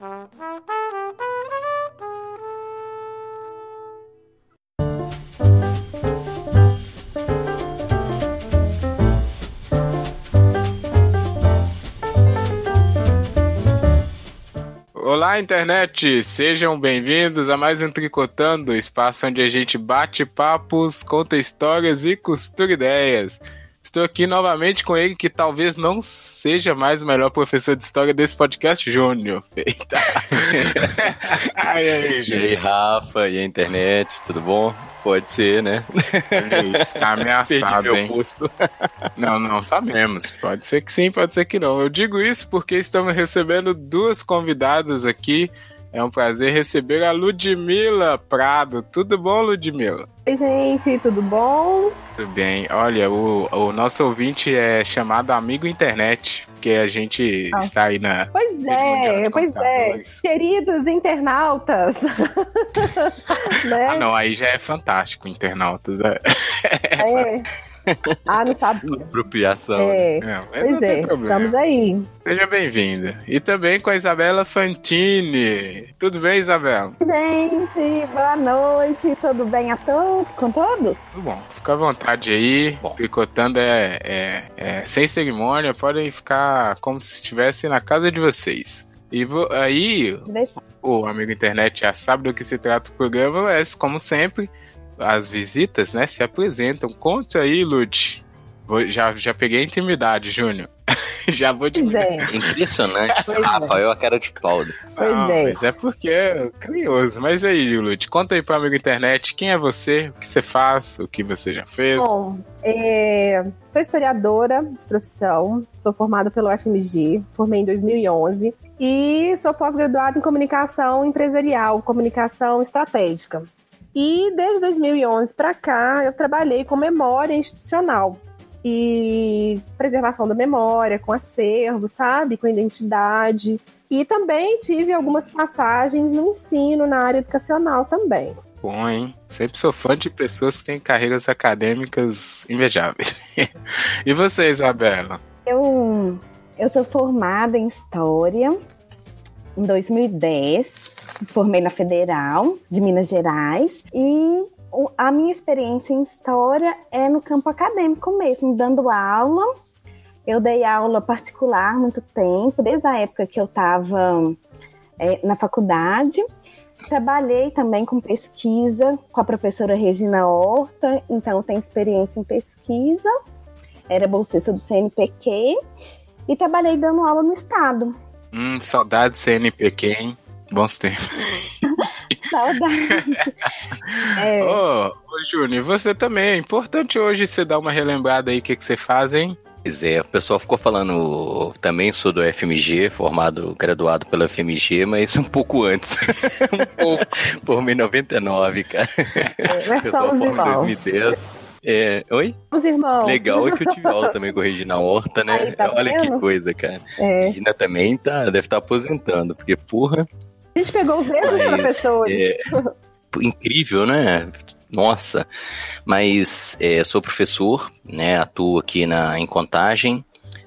Olá, internet! Sejam bem-vindos a mais um Tricotando, espaço onde a gente bate papos, conta histórias e costura ideias. Estou aqui novamente com ele, que talvez não seja mais o melhor professor de história desse podcast, Júnior. Eita! ai, ai, e aí, Rafa, e a internet, tudo bom? Pode ser, né? Está ameaçado, hein? Posto. Não, não sabemos. Pode ser que sim, pode ser que não. Eu digo isso porque estamos recebendo duas convidadas aqui. É um prazer receber a Ludmila Prado. Tudo bom, Ludmila? Oi, gente, tudo bom? Tudo bem. Olha, o, o nosso ouvinte é chamado Amigo Internet, porque a gente ah. está aí na. Pois é, pois é. Queridos internautas. né? Ah, não, aí já é fantástico, internautas. É. é. Ah, não sabia. Apropriação. É. Né? é pois é, estamos aí. Seja bem-vinda. E também com a Isabela Fantini. Tudo bem, Isabela? Gente, boa noite. Tudo bem a todos? Com todos? Tudo bom. Fica à vontade aí. Bom. Picotando é, é, é sem cerimônia. Podem ficar como se estivesse na casa de vocês. E aí, o amigo internet já sabe do que se trata o programa, mas como sempre, as visitas, né, se apresentam. Conte aí, Lud. já, já peguei a intimidade, Júnior. já vou de. É. Impressionante. Pois Rafael, é. a cara de pau. Pois Não, é. Mas é porque é curioso. Mas aí, Lud, conta aí pro amigo internet quem é você, o que você faz, o que você já fez. Bom, é... sou historiadora de profissão, sou formada pelo FMG, formei em 2011 e sou pós-graduada em comunicação empresarial, comunicação estratégica. E desde 2011 para cá, eu trabalhei com memória institucional e preservação da memória, com acervo, sabe? Com identidade. E também tive algumas passagens no ensino, na área educacional também. Bom, hein? Sempre sou fã de pessoas que têm carreiras acadêmicas invejáveis. e você, Isabela? Eu, eu sou formada em História em 2010 formei na Federal de Minas Gerais e a minha experiência em história é no campo acadêmico mesmo, dando aula. Eu dei aula particular muito tempo, desde a época que eu estava é, na faculdade. Trabalhei também com pesquisa com a professora Regina Horta, então tenho experiência em pesquisa. Era bolsista do CNPq e trabalhei dando aula no estado. Hum, saudade CNPq, hein? Bons tempos. Saudade. é. Ô, ô Júnior, você também. É importante hoje você dar uma relembrada aí o que, que você faz, hein? Pois é, o pessoal ficou falando também sou do FMG, formado, graduado pela FMG, mas um pouco antes. um pouco. Por 1999, cara. É, mas só os irmãos. 2010. É, oi? Os irmãos. Legal é que eu tive aula também com a Regina Horta, né? Aí, tá Olha vendo? que coisa, cara. É. Regina também tá, deve estar tá aposentando, porque, porra, a gente pegou os mesmos Mas, professores. É, incrível, né? Nossa. Mas é, sou professor, né? Atuo aqui na, em Contagem.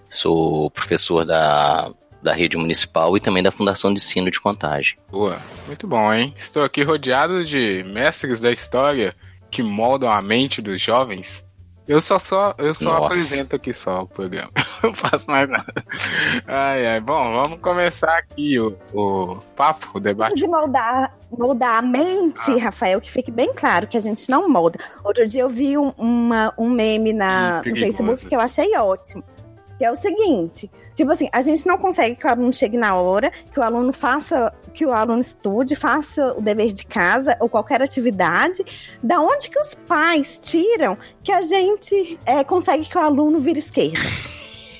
Sou professor da, da rede municipal e também da Fundação de Ensino de Contagem. Boa, muito bom, hein? Estou aqui rodeado de mestres da história que moldam a mente dos jovens eu só, só, eu só Nossa. apresento aqui só o programa. Não faço mais nada. Ai, ai. Bom, vamos começar aqui o, o papo, o debate. De moldar, moldar a mente, ah. Rafael, que fique bem claro que a gente não molda. Outro dia eu vi um, uma, um meme na, no Facebook que eu achei ótimo. Que é o seguinte: Tipo assim, a gente não consegue que o aluno chegue na hora, que o aluno faça, que o aluno estude, faça o dever de casa ou qualquer atividade. Da onde que os pais tiram que a gente é, consegue que o aluno vire esquerda?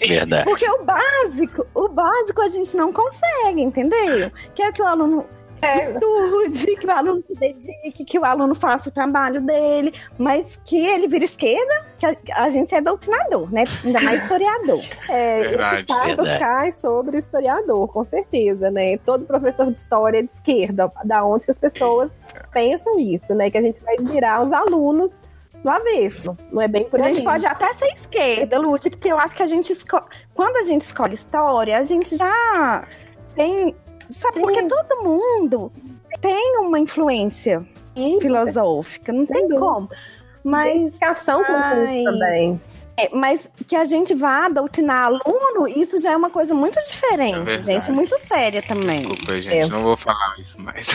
Verdade. Porque o básico, o básico a gente não consegue, entendeu? Que é que o aluno. Estude, que o aluno se dedique, que o aluno faça o trabalho dele, mas que ele vira esquerda, que a, a gente é doutrinador, né? Ainda mais historiador. É, verdade, esse fato cai sobre o historiador, com certeza, né? Todo professor de história é de esquerda, da onde que as pessoas pensam isso, né? Que a gente vai virar os alunos do avesso. Não é bem por aí. A gente pode até ser esquerda, Lute, porque eu acho que a gente esco... quando a gente escolhe história, a gente já tem sabe, Sim. porque todo mundo tem uma influência Sim. filosófica, não Sem tem dúvida. como. Mas. Identificação com também. É, mas que a gente vá doutrinar aluno, isso já é uma coisa muito diferente, é gente, muito séria também. Desculpa, gente, é. não vou falar isso mais.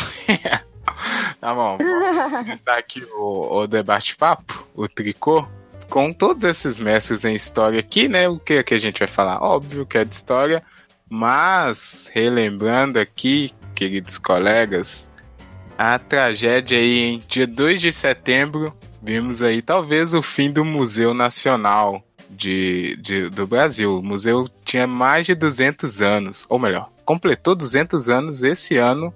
tá bom, começar aqui o, o debate-papo, o tricô. Com todos esses mestres em história aqui, né? O que, é que a gente vai falar? Óbvio que é de história, mas relembrando aqui, queridos colegas, a tragédia aí em dia 2 de setembro vimos aí talvez o fim do Museu Nacional de, de, do Brasil. O museu tinha mais de 200 anos, ou melhor, completou 200 anos esse ano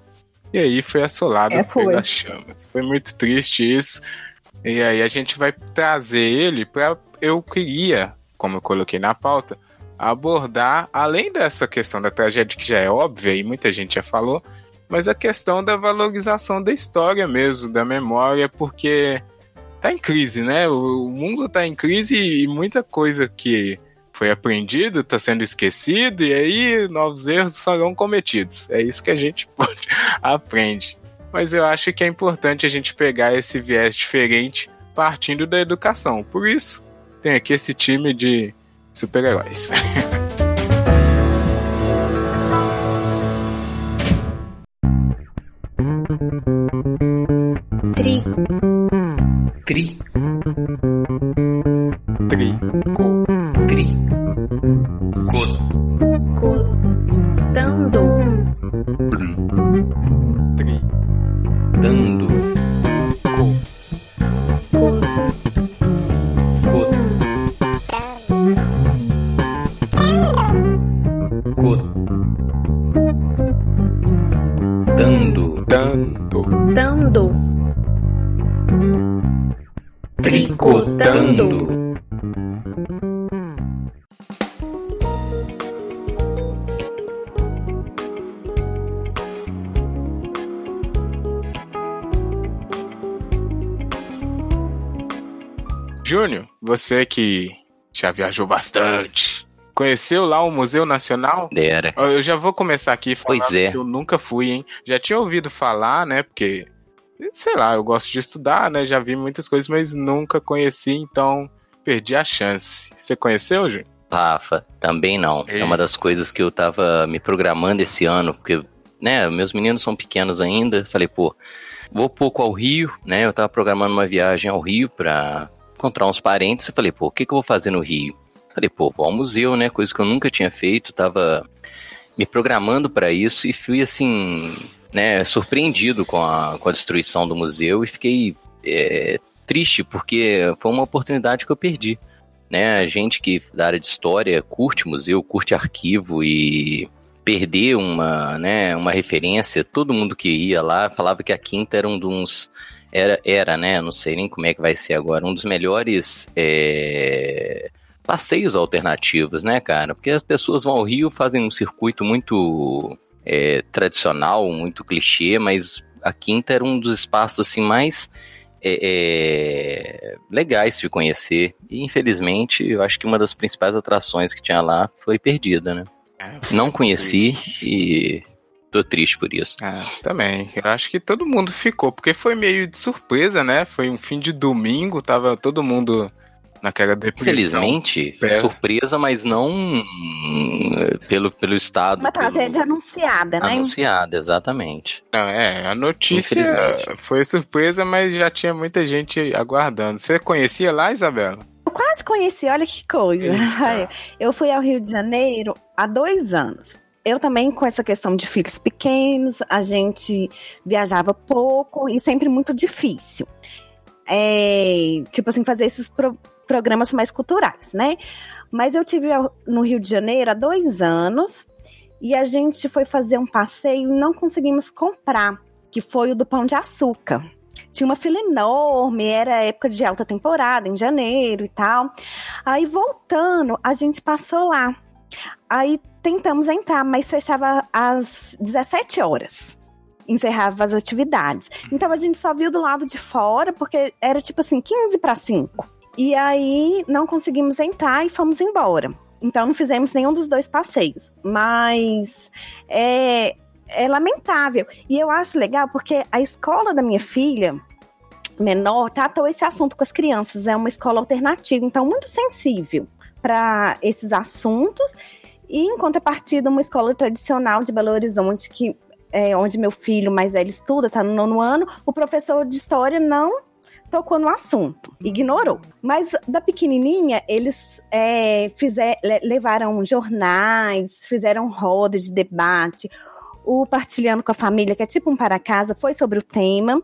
e aí foi assolado é, foi. pelas chamas. Foi muito triste isso. E aí a gente vai trazer ele para eu queria, como eu coloquei na pauta, abordar além dessa questão da tragédia que já é óbvia e muita gente já falou, mas a questão da valorização da história mesmo, da memória, porque tá em crise, né? O, mundo tá em crise e muita coisa que foi aprendido tá sendo esquecido e aí novos erros serão cometidos. É isso que a gente aprende. Mas eu acho que é importante a gente pegar esse viés diferente partindo da educação. Por isso, tem aqui esse time de super-heróis. Tri Tri. Júnior, você que já viajou bastante, conheceu lá o Museu Nacional? Era. Eu já vou começar aqui falando pois é. que eu nunca fui, hein? Já tinha ouvido falar, né? Porque sei lá, eu gosto de estudar, né? Já vi muitas coisas, mas nunca conheci, então perdi a chance. Você conheceu, Júnior? Rafa, também não. É uma das coisas que eu tava me programando esse ano, porque, né, meus meninos são pequenos ainda. Falei, pô, vou pouco ao Rio, né? Eu tava programando uma viagem ao Rio pra encontrar uns parentes. Eu falei, pô, o que, que eu vou fazer no Rio? Falei, pô, vou ao museu, né? Coisa que eu nunca tinha feito. Tava me programando para isso e fui assim né, surpreendido com a, com a destruição do museu e fiquei é, triste porque foi uma oportunidade que eu perdi. Né? A gente que da área de história curte museu, curte arquivo e perder uma, né, uma referência, todo mundo que ia lá falava que a Quinta era um dos era, era, né? Não sei nem como é que vai ser agora, um dos melhores é, passeios alternativos, né, cara? Porque as pessoas vão ao Rio, fazem um circuito muito é, tradicional, muito clichê, mas a Quinta era um dos espaços assim mais é, é, legais de conhecer. E infelizmente, eu acho que uma das principais atrações que tinha lá foi perdida, né? É, Não conheci e tô triste por isso. É, também. Eu acho que todo mundo ficou, porque foi meio de surpresa, né? Foi um fim de domingo, tava todo mundo naquela depressão. Felizmente, é. surpresa, mas não pelo, pelo estado. Uma tragédia pelo... anunciada, né? Anunciada, exatamente. Não, é, a notícia foi surpresa, mas já tinha muita gente aguardando. Você conhecia lá, Isabela? Eu quase conheci, olha que coisa. Eita. Eu fui ao Rio de Janeiro há dois anos. Eu também, com essa questão de filhos pequenos, a gente viajava pouco e sempre muito difícil. É, tipo assim, fazer esses pro programas mais culturais, né? Mas eu tive no Rio de Janeiro há dois anos e a gente foi fazer um passeio e não conseguimos comprar, que foi o do Pão de Açúcar. Tinha uma fila enorme, era época de alta temporada, em janeiro e tal. Aí voltando, a gente passou lá. Aí tentamos entrar, mas fechava às 17 horas. Encerrava as atividades. Então a gente só viu do lado de fora, porque era tipo assim, 15 para 5. E aí não conseguimos entrar e fomos embora. Então não fizemos nenhum dos dois passeios. Mas é, é lamentável. E eu acho legal porque a escola da minha filha menor tratou esse assunto com as crianças. É uma escola alternativa, então muito sensível para esses assuntos. E em contrapartida, uma escola tradicional de Belo Horizonte, que é onde meu filho mais velho estuda, está no nono ano, o professor de história não tocou no assunto, ignorou. Mas da pequenininha, eles é, fizer, levaram jornais, fizeram rodas de debate. O Partilhando com a Família, que é tipo um para casa, foi sobre o tema.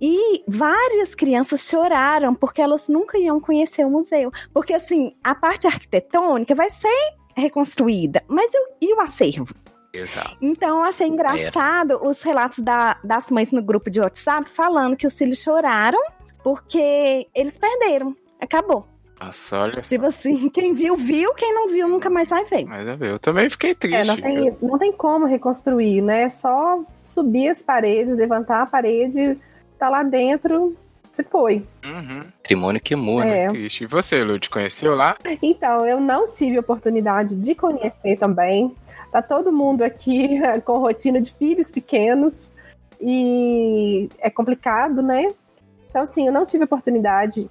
E várias crianças choraram porque elas nunca iam conhecer o museu. Porque, assim, a parte arquitetônica vai ser reconstruída, mas e o acervo? Exato. Então, eu achei engraçado é. os relatos da, das mães no grupo de WhatsApp falando que os filhos choraram porque eles perderam. Acabou. Nossa, olha. Tipo assim, quem viu, viu, quem não viu, nunca mais vai ver. Mas eu também fiquei triste. É, não, tem, não tem como reconstruir, né? É só subir as paredes, levantar a parede, tá lá dentro, se foi. Uhum. Patrimônio queimou, né? é. triste. E você, Lud, conheceu lá? Então, eu não tive oportunidade de conhecer também. Tá todo mundo aqui com rotina de filhos pequenos e é complicado, né? Então, assim, eu não tive oportunidade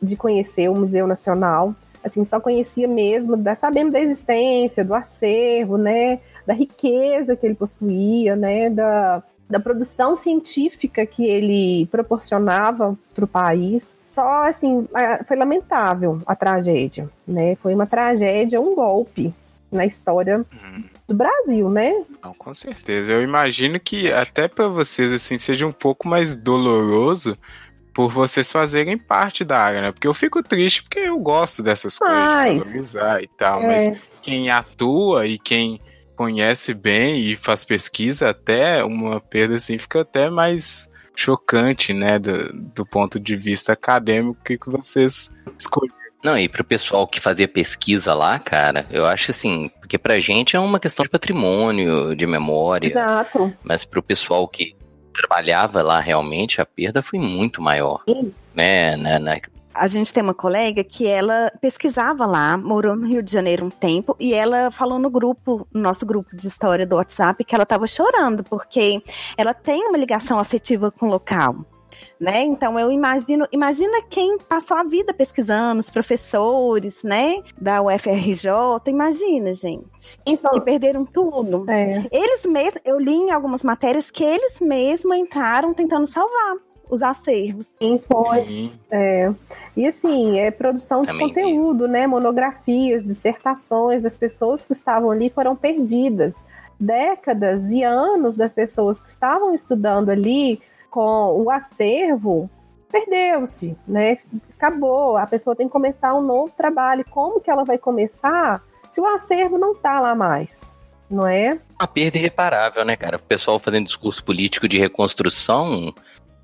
de conhecer o Museu Nacional. Assim, só conhecia mesmo, da, sabendo da existência, do acervo, né? Da riqueza que ele possuía, né? Da, da produção científica que ele proporcionava para o país. Só, assim, foi lamentável a tragédia, né? Foi uma tragédia, um golpe na história do Brasil, né? Não, com certeza. Eu imagino que até para vocês assim seja um pouco mais doloroso por vocês fazerem parte da área, né? Porque eu fico triste porque eu gosto dessas coisas, de valorizar e tal, é. mas quem atua e quem conhece bem e faz pesquisa, até uma perda assim fica até mais chocante, né, do, do ponto de vista acadêmico que vocês escolheram. Não, e pro pessoal que fazia pesquisa lá, cara, eu acho assim, porque pra gente é uma questão de patrimônio, de memória. Exato. Mas pro pessoal que trabalhava lá realmente, a perda foi muito maior. Sim. Né, né, né, a gente tem uma colega que ela pesquisava lá, morou no Rio de Janeiro um tempo, e ela falou no grupo, no nosso grupo de história do WhatsApp, que ela estava chorando, porque ela tem uma ligação afetiva com o local né? Então eu imagino, imagina quem passou a vida pesquisando, os professores, né, da UFRJ, imagina, gente, então, que perderam tudo. É. Eles mesmos, eu li em algumas matérias que eles mesmos entraram tentando salvar os acervos. Sim, foi. É. E assim, é produção de Também conteúdo, vi. né? Monografias, dissertações das pessoas que estavam ali foram perdidas. Décadas e anos das pessoas que estavam estudando ali com o acervo, perdeu-se, né? Acabou. A pessoa tem que começar um novo trabalho. Como que ela vai começar se o acervo não está lá mais? Não é? Uma perda irreparável, né, cara? O pessoal fazendo discurso político de reconstrução,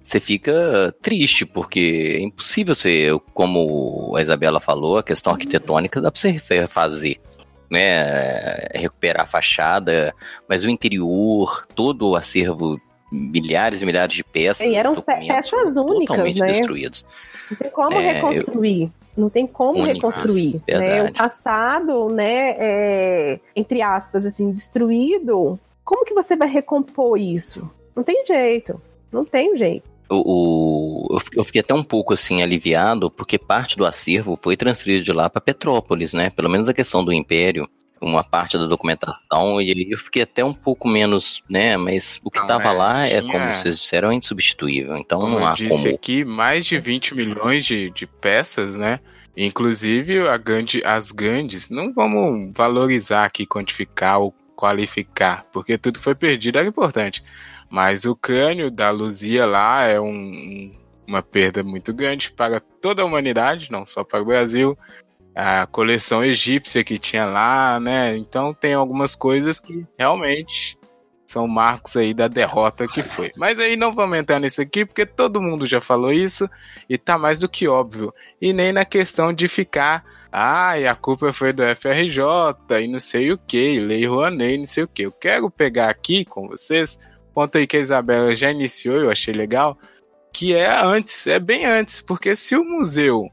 você fica triste, porque é impossível você, como a Isabela falou, a questão arquitetônica dá pra você refazer. Né, recuperar a fachada, mas o interior, todo o acervo milhares e milhares de peças. E eram peças únicas, totalmente né? destruídos. Não tem como é, reconstruir. Eu... Não tem como Únicas, reconstruir. Né? O passado, né, é, entre aspas, assim, destruído. Como que você vai recompor isso? Não tem jeito. Não tem jeito. O, o, eu fiquei até um pouco assim aliviado porque parte do acervo foi transferido de lá para Petrópolis, né? Pelo menos a questão do Império uma parte da documentação e eu fiquei até um pouco menos, né? Mas o que não, tava é, lá tinha... é, como vocês disseram, é insubstituível. Então como não há disse como. aqui, mais de 20 milhões de, de peças, né? Inclusive a Gandhi, as Gandhis, não vamos valorizar aqui, quantificar ou qualificar, porque tudo foi perdido, era importante. Mas o crânio da Luzia lá é um, uma perda muito grande para toda a humanidade, não só para o Brasil a coleção egípcia que tinha lá, né? Então tem algumas coisas que realmente são marcos aí da derrota que foi. Mas aí não vamos entrar nisso aqui, porque todo mundo já falou isso e tá mais do que óbvio. E nem na questão de ficar, ah, e a culpa foi do FRJ e não sei o que, Lei Rouanet, não sei o que. Eu quero pegar aqui com vocês, ponto aí que a Isabela já iniciou, eu achei legal, que é antes, é bem antes, porque se o museu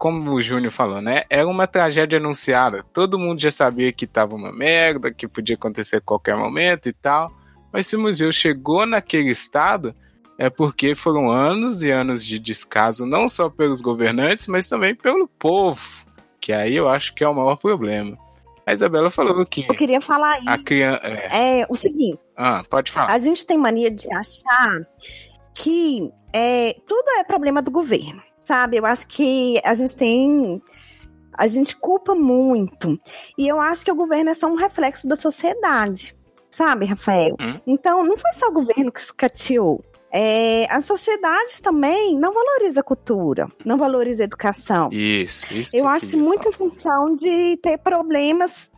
como o Júnior falou, né? Era uma tragédia anunciada. Todo mundo já sabia que tava uma merda, que podia acontecer a qualquer momento e tal. Mas se o museu chegou naquele estado, é porque foram anos e anos de descaso, não só pelos governantes, mas também pelo povo. Que aí eu acho que é o maior problema. A Isabela falou que. Eu queria falar aí. A criança. É. é o seguinte. Ah, pode falar. A gente tem mania de achar que é, tudo é problema do governo, sabe? Eu acho que a gente tem. A gente culpa muito. E eu acho que o governo é só um reflexo da sociedade, sabe, Rafael? Hum? Então, não foi só o governo que sucateou. É, a sociedade também não valoriza a cultura, não valoriza a educação. Isso, isso. Eu acho muito falar. em função de ter problemas,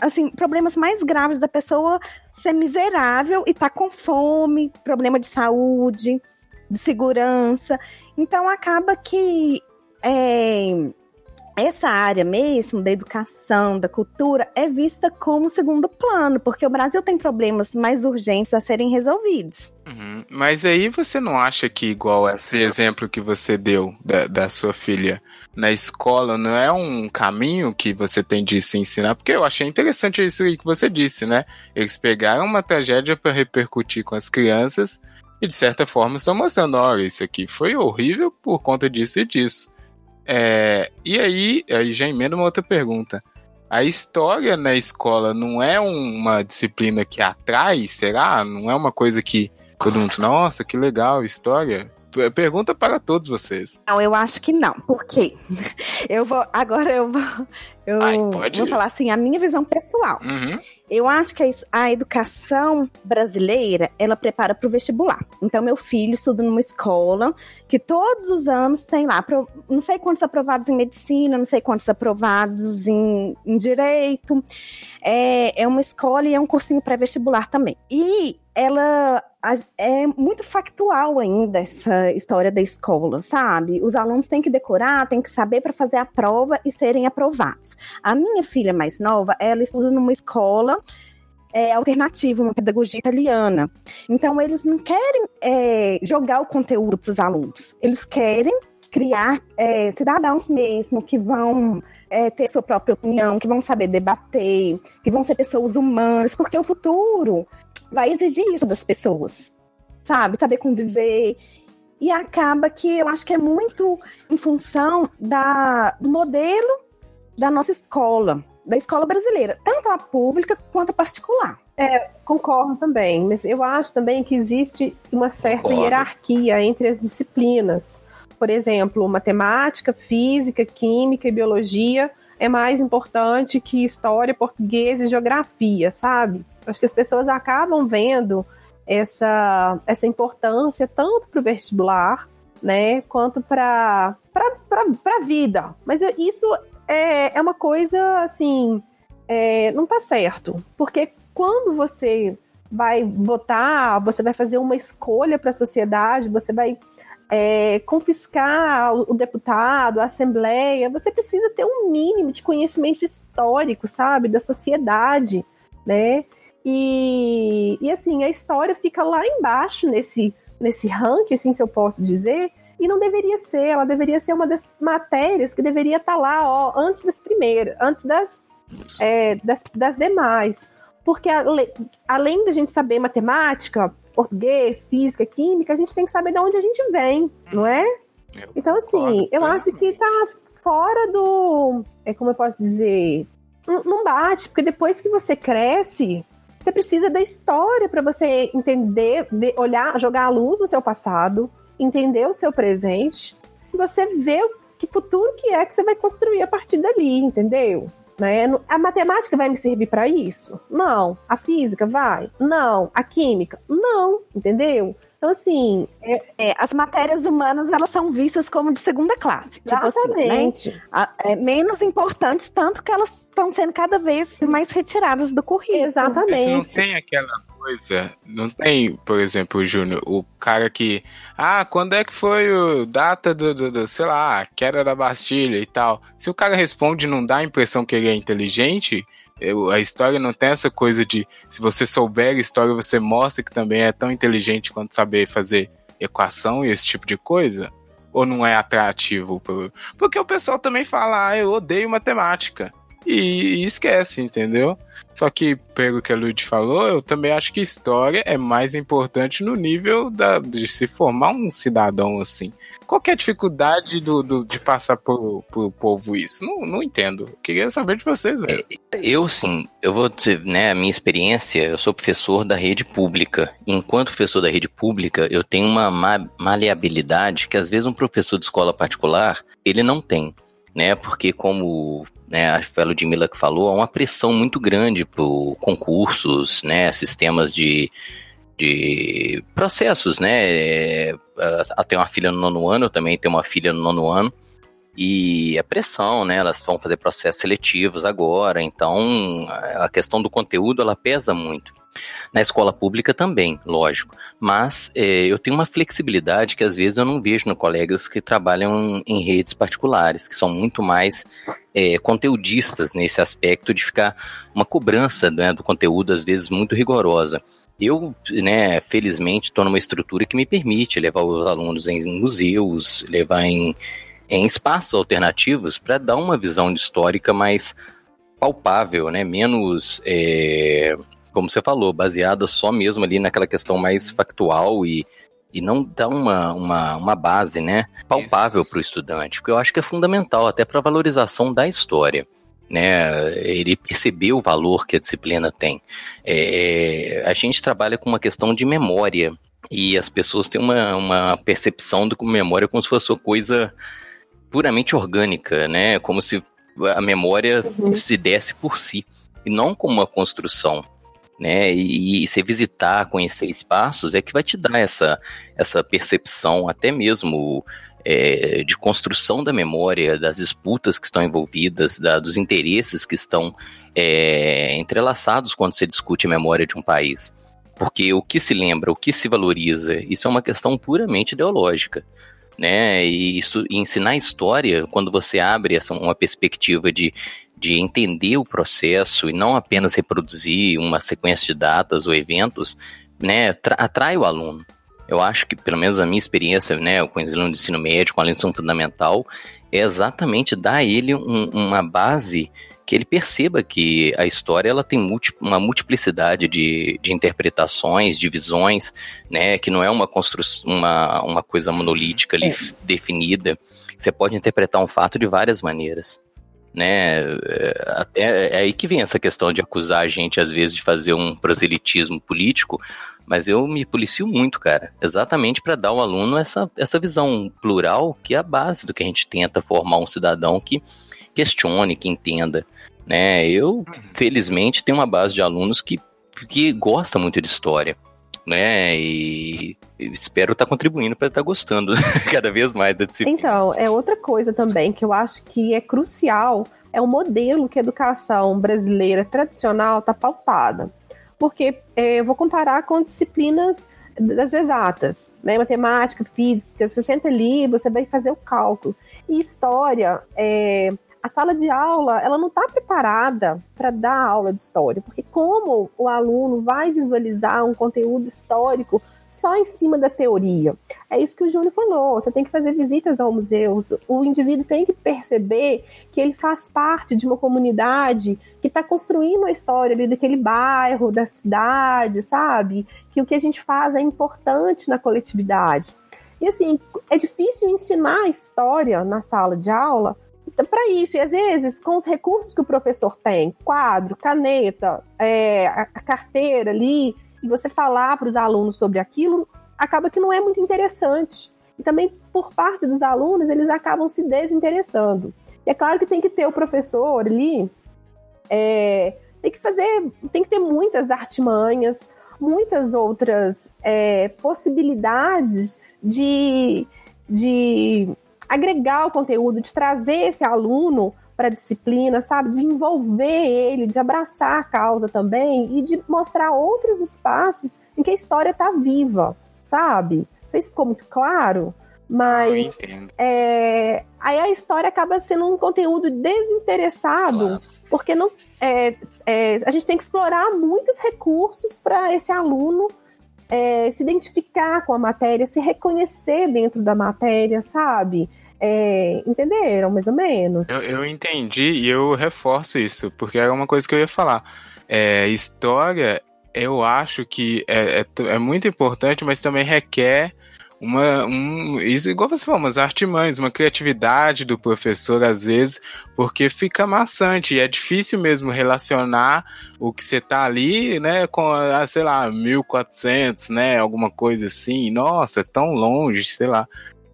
assim, problemas mais graves da pessoa ser miserável e estar tá com fome, problema de saúde, de segurança. Então acaba que é, essa área mesmo da educação, da cultura, é vista como segundo plano, porque o Brasil tem problemas mais urgentes a serem resolvidos. Uhum. Mas aí você não acha que, igual esse exemplo que você deu da, da sua filha na escola, não é um caminho que você tem de se ensinar? Porque eu achei interessante isso que você disse, né? Eles pegaram uma tragédia para repercutir com as crianças de certa forma, estão mostrando: olha, isso aqui foi horrível por conta disso e disso. É, e aí, aí já emenda uma outra pergunta. A história na escola não é uma disciplina que atrai, será? Não é uma coisa que todo mundo, nossa, que legal, história. Pergunta para todos vocês. Não, eu acho que não. Por quê? Eu vou. Agora eu vou. Eu Ai, vou falar assim, a minha visão pessoal. Uhum. Eu acho que a educação brasileira, ela prepara para o vestibular. Então, meu filho estuda numa escola que todos os anos tem lá, não sei quantos aprovados em medicina, não sei quantos aprovados em, em direito. É, é uma escola e é um cursinho pré-vestibular também. E ela é muito factual ainda essa história da escola, sabe? Os alunos têm que decorar, têm que saber para fazer a prova e serem aprovados. A minha filha mais nova, ela estuda numa escola é, alternativa, uma pedagogia italiana. Então, eles não querem é, jogar o conteúdo para os alunos, eles querem criar é, cidadãos mesmo que vão é, ter sua própria opinião, que vão saber debater, que vão ser pessoas humanas, porque o futuro vai exigir isso das pessoas, sabe? Saber conviver. E acaba que eu acho que é muito em função da, do modelo da nossa escola, da escola brasileira, tanto a pública quanto a particular. É, concordo também, mas eu acho também que existe uma certa concordo. hierarquia entre as disciplinas. Por exemplo, matemática, física, química e biologia é mais importante que história, português e geografia, sabe? Acho que as pessoas acabam vendo essa, essa importância tanto para o vestibular, né, quanto para a vida. Mas isso é, é uma coisa, assim, é, não tá certo. Porque quando você vai votar, você vai fazer uma escolha para a sociedade, você vai é, confiscar o, deputado, a assembleia, você precisa ter um mínimo de conhecimento histórico, sabe, da sociedade, né? E, e assim, a história fica lá embaixo nesse, nesse ranking, assim, se eu posso dizer, e não deveria ser, ela deveria ser uma das matérias que deveria estar tá lá, ó, antes das primeiras, antes das, é, das, das demais. Porque ale, além da gente saber matemática, português, física, química, a gente tem que saber de onde a gente vem, não é? Então, assim, eu acho que tá fora do. É como eu posso dizer? Não bate, porque depois que você cresce, você precisa da história para você entender, ver, olhar, jogar a luz no seu passado, entender o seu presente, e você ver que futuro que é que você vai construir a partir dali, entendeu? Né? A matemática vai me servir para isso? Não. A física vai? Não. A química? Não. Entendeu? Então, assim. É... É, as matérias humanas elas são vistas como de segunda classe. Exatamente. Tipo assim, né? é, menos importantes, tanto que elas estão sendo cada vez mais retiradas do currículo. Exatamente. Não tem aquela coisa, não tem, por exemplo, Júnior, o cara que. Ah, quando é que foi o data do, do, do, sei lá, queda da Bastilha e tal. Se o cara responde não dá a impressão que ele é inteligente, eu, a história não tem essa coisa de se você souber a história, você mostra que também é tão inteligente quanto saber fazer equação e esse tipo de coisa? Ou não é atrativo? Porque o pessoal também fala, ah, eu odeio matemática. E, e esquece, entendeu? Só que, pelo que a Lud falou, eu também acho que história é mais importante no nível da, de se formar um cidadão assim. Qual é a dificuldade do, do, de passar pro, pro povo isso? Não, não entendo. Queria saber de vocês. É, eu, sim, eu vou dizer, né, a minha experiência, eu sou professor da rede pública. Enquanto professor da rede pública, eu tenho uma maleabilidade que às vezes um professor de escola particular, ele não tem. Né, porque como né, acho que a Ludmilla que falou, há uma pressão muito grande por concursos, né, sistemas de, de processos, né, até uma filha no nono ano, eu também tenho uma filha no nono ano, e a pressão, né, elas vão fazer processos seletivos agora, então a questão do conteúdo, ela pesa muito. Na escola pública também, lógico. Mas é, eu tenho uma flexibilidade que às vezes eu não vejo no colegas que trabalham em redes particulares, que são muito mais é, conteudistas nesse aspecto de ficar uma cobrança né, do conteúdo, às vezes, muito rigorosa. Eu, né, felizmente, estou numa estrutura que me permite levar os alunos em museus, levar em, em espaços alternativos para dar uma visão histórica mais palpável, né, menos é, como você falou, baseada só mesmo ali naquela questão mais factual e, e não dá uma, uma, uma base, né, palpável para o estudante, porque eu acho que é fundamental até para a valorização da história. Né, ele perceber o valor que a disciplina tem. É, a gente trabalha com uma questão de memória e as pessoas têm uma, uma percepção de memória como se fosse uma coisa puramente orgânica, né? Como se a memória uhum. se desse por si e não como uma construção né? E, e você visitar, conhecer espaços é que vai te dar essa, essa percepção, até mesmo é, de construção da memória, das disputas que estão envolvidas, da, dos interesses que estão é, entrelaçados quando você discute a memória de um país. Porque o que se lembra, o que se valoriza, isso é uma questão puramente ideológica. Né? E, isso, e ensinar história, quando você abre essa, uma perspectiva de de entender o processo e não apenas reproduzir uma sequência de datas ou eventos, né, atrai o aluno. Eu acho que, pelo menos a minha experiência, né, com o aluno de ensino médio, com a lição fundamental, é exatamente dar a ele um, uma base que ele perceba que a história ela tem uma multiplicidade de, de interpretações, de visões, né, que não é uma construção, uma, uma coisa monolítica ali é. definida. Você pode interpretar um fato de várias maneiras né? É, é aí que vem essa questão de acusar a gente, às vezes, de fazer um proselitismo político, mas eu me policio muito, cara, exatamente para dar ao aluno essa, essa visão plural, que é a base do que a gente tenta formar um cidadão que questione, que entenda. Né? Eu, felizmente, tenho uma base de alunos que, que gosta muito de história né? E espero estar tá contribuindo para estar tá gostando cada vez mais da disciplina. Então, é outra coisa também que eu acho que é crucial, é o modelo que a educação brasileira tradicional está pautada. Porque é, eu vou comparar com disciplinas das exatas, né? Matemática, física, você senta ali, você vai fazer o cálculo. E história, é, a sala de aula ela não está preparada para dar aula de história, porque como o aluno vai visualizar um conteúdo histórico só em cima da teoria? É isso que o Júnior falou. Você tem que fazer visitas ao museu. O indivíduo tem que perceber que ele faz parte de uma comunidade que está construindo a história ali daquele bairro, da cidade, sabe? Que o que a gente faz é importante na coletividade. E assim, é difícil ensinar a história na sala de aula para isso. E às vezes, com os recursos que o professor tem, quadro, caneta, é, a, carteira ali, e você falar para os alunos sobre aquilo, acaba que não é muito interessante. E também, por parte dos alunos, eles acabam se desinteressando. E é claro que tem que ter o professor ali, é, tem que fazer, tem que ter muitas artimanhas, muitas outras é, possibilidades de, de agregar o conteúdo, de trazer esse aluno para a disciplina, sabe? De envolver ele, de abraçar a causa também e de mostrar outros espaços em que a história está viva, sabe? Não sei se ficou muito claro, mas é, aí a história acaba sendo um conteúdo desinteressado, claro. porque não é, é, a gente tem que explorar muitos recursos para esse aluno é, se identificar com a matéria, se reconhecer dentro da matéria, sabe? É, entenderam, mais ou menos. Eu, eu, entendi e eu reforço isso, porque era uma coisa que eu ia falar. É, história, eu acho que é, é, é muito importante, mas também requer uma um, isso igual você falou, umas artimanhas, uma criatividade do professor às vezes, porque fica maçante e é difícil mesmo relacionar o que você tá ali, né, com, ah, sei lá, 1400, né, alguma coisa assim. Nossa, é tão longe, sei lá.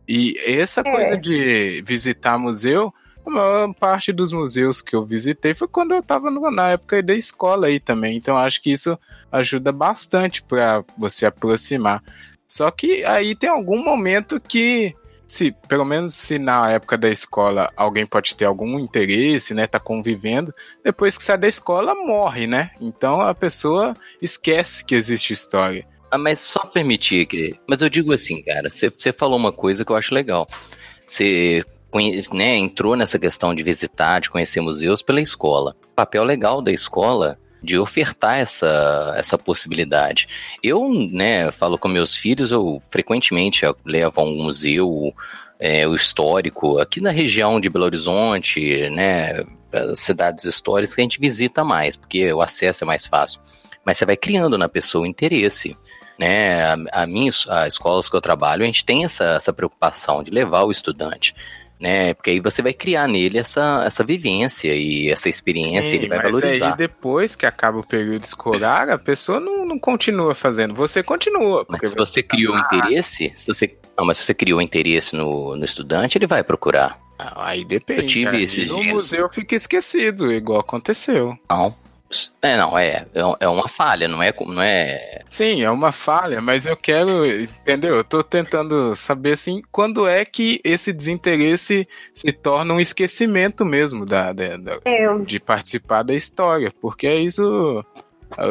E essa é. coisa de visitar museu, a maior parte dos museus que eu visitei foi quando eu estava na época da escola aí também. Então acho que isso ajuda bastante para você aproximar. Só que aí tem algum momento que, se pelo menos se na época da escola alguém pode ter algum interesse, né, tá convivendo, depois que sai da escola morre, né? Então a pessoa esquece que existe história. Ah, mas só permitir que. Mas eu digo assim, cara, você falou uma coisa que eu acho legal. Você né, entrou nessa questão de visitar, de conhecer museus pela escola. O papel legal da escola de ofertar essa, essa possibilidade. Eu, né, falo com meus filhos, eu frequentemente levo a um museu, é, o histórico, aqui na região de Belo Horizonte, né, cidades históricas que a gente visita mais, porque o acesso é mais fácil. Mas você vai criando na pessoa interesse. Né, a, a minha, a escolas que eu trabalho, a gente tem essa, essa preocupação de levar o estudante né? Porque aí você vai criar nele essa, essa vivência e essa experiência, Sim, ele vai mas valorizar. Aí depois que acaba o período escolar, a pessoa não, não continua fazendo, você continua. Mas se você criou tá interesse, se você, não, mas se você criou interesse no, no estudante, ele vai procurar. Ah, aí depende. Eu tive aí esses no dias. museu fica esquecido, igual aconteceu. Não, é, não, é, é uma falha, não é, não é. Sim, é uma falha, mas eu quero, entendeu? Eu tô tentando saber assim, quando é que esse desinteresse se torna um esquecimento mesmo da, da, da é. de participar da história, porque é isso.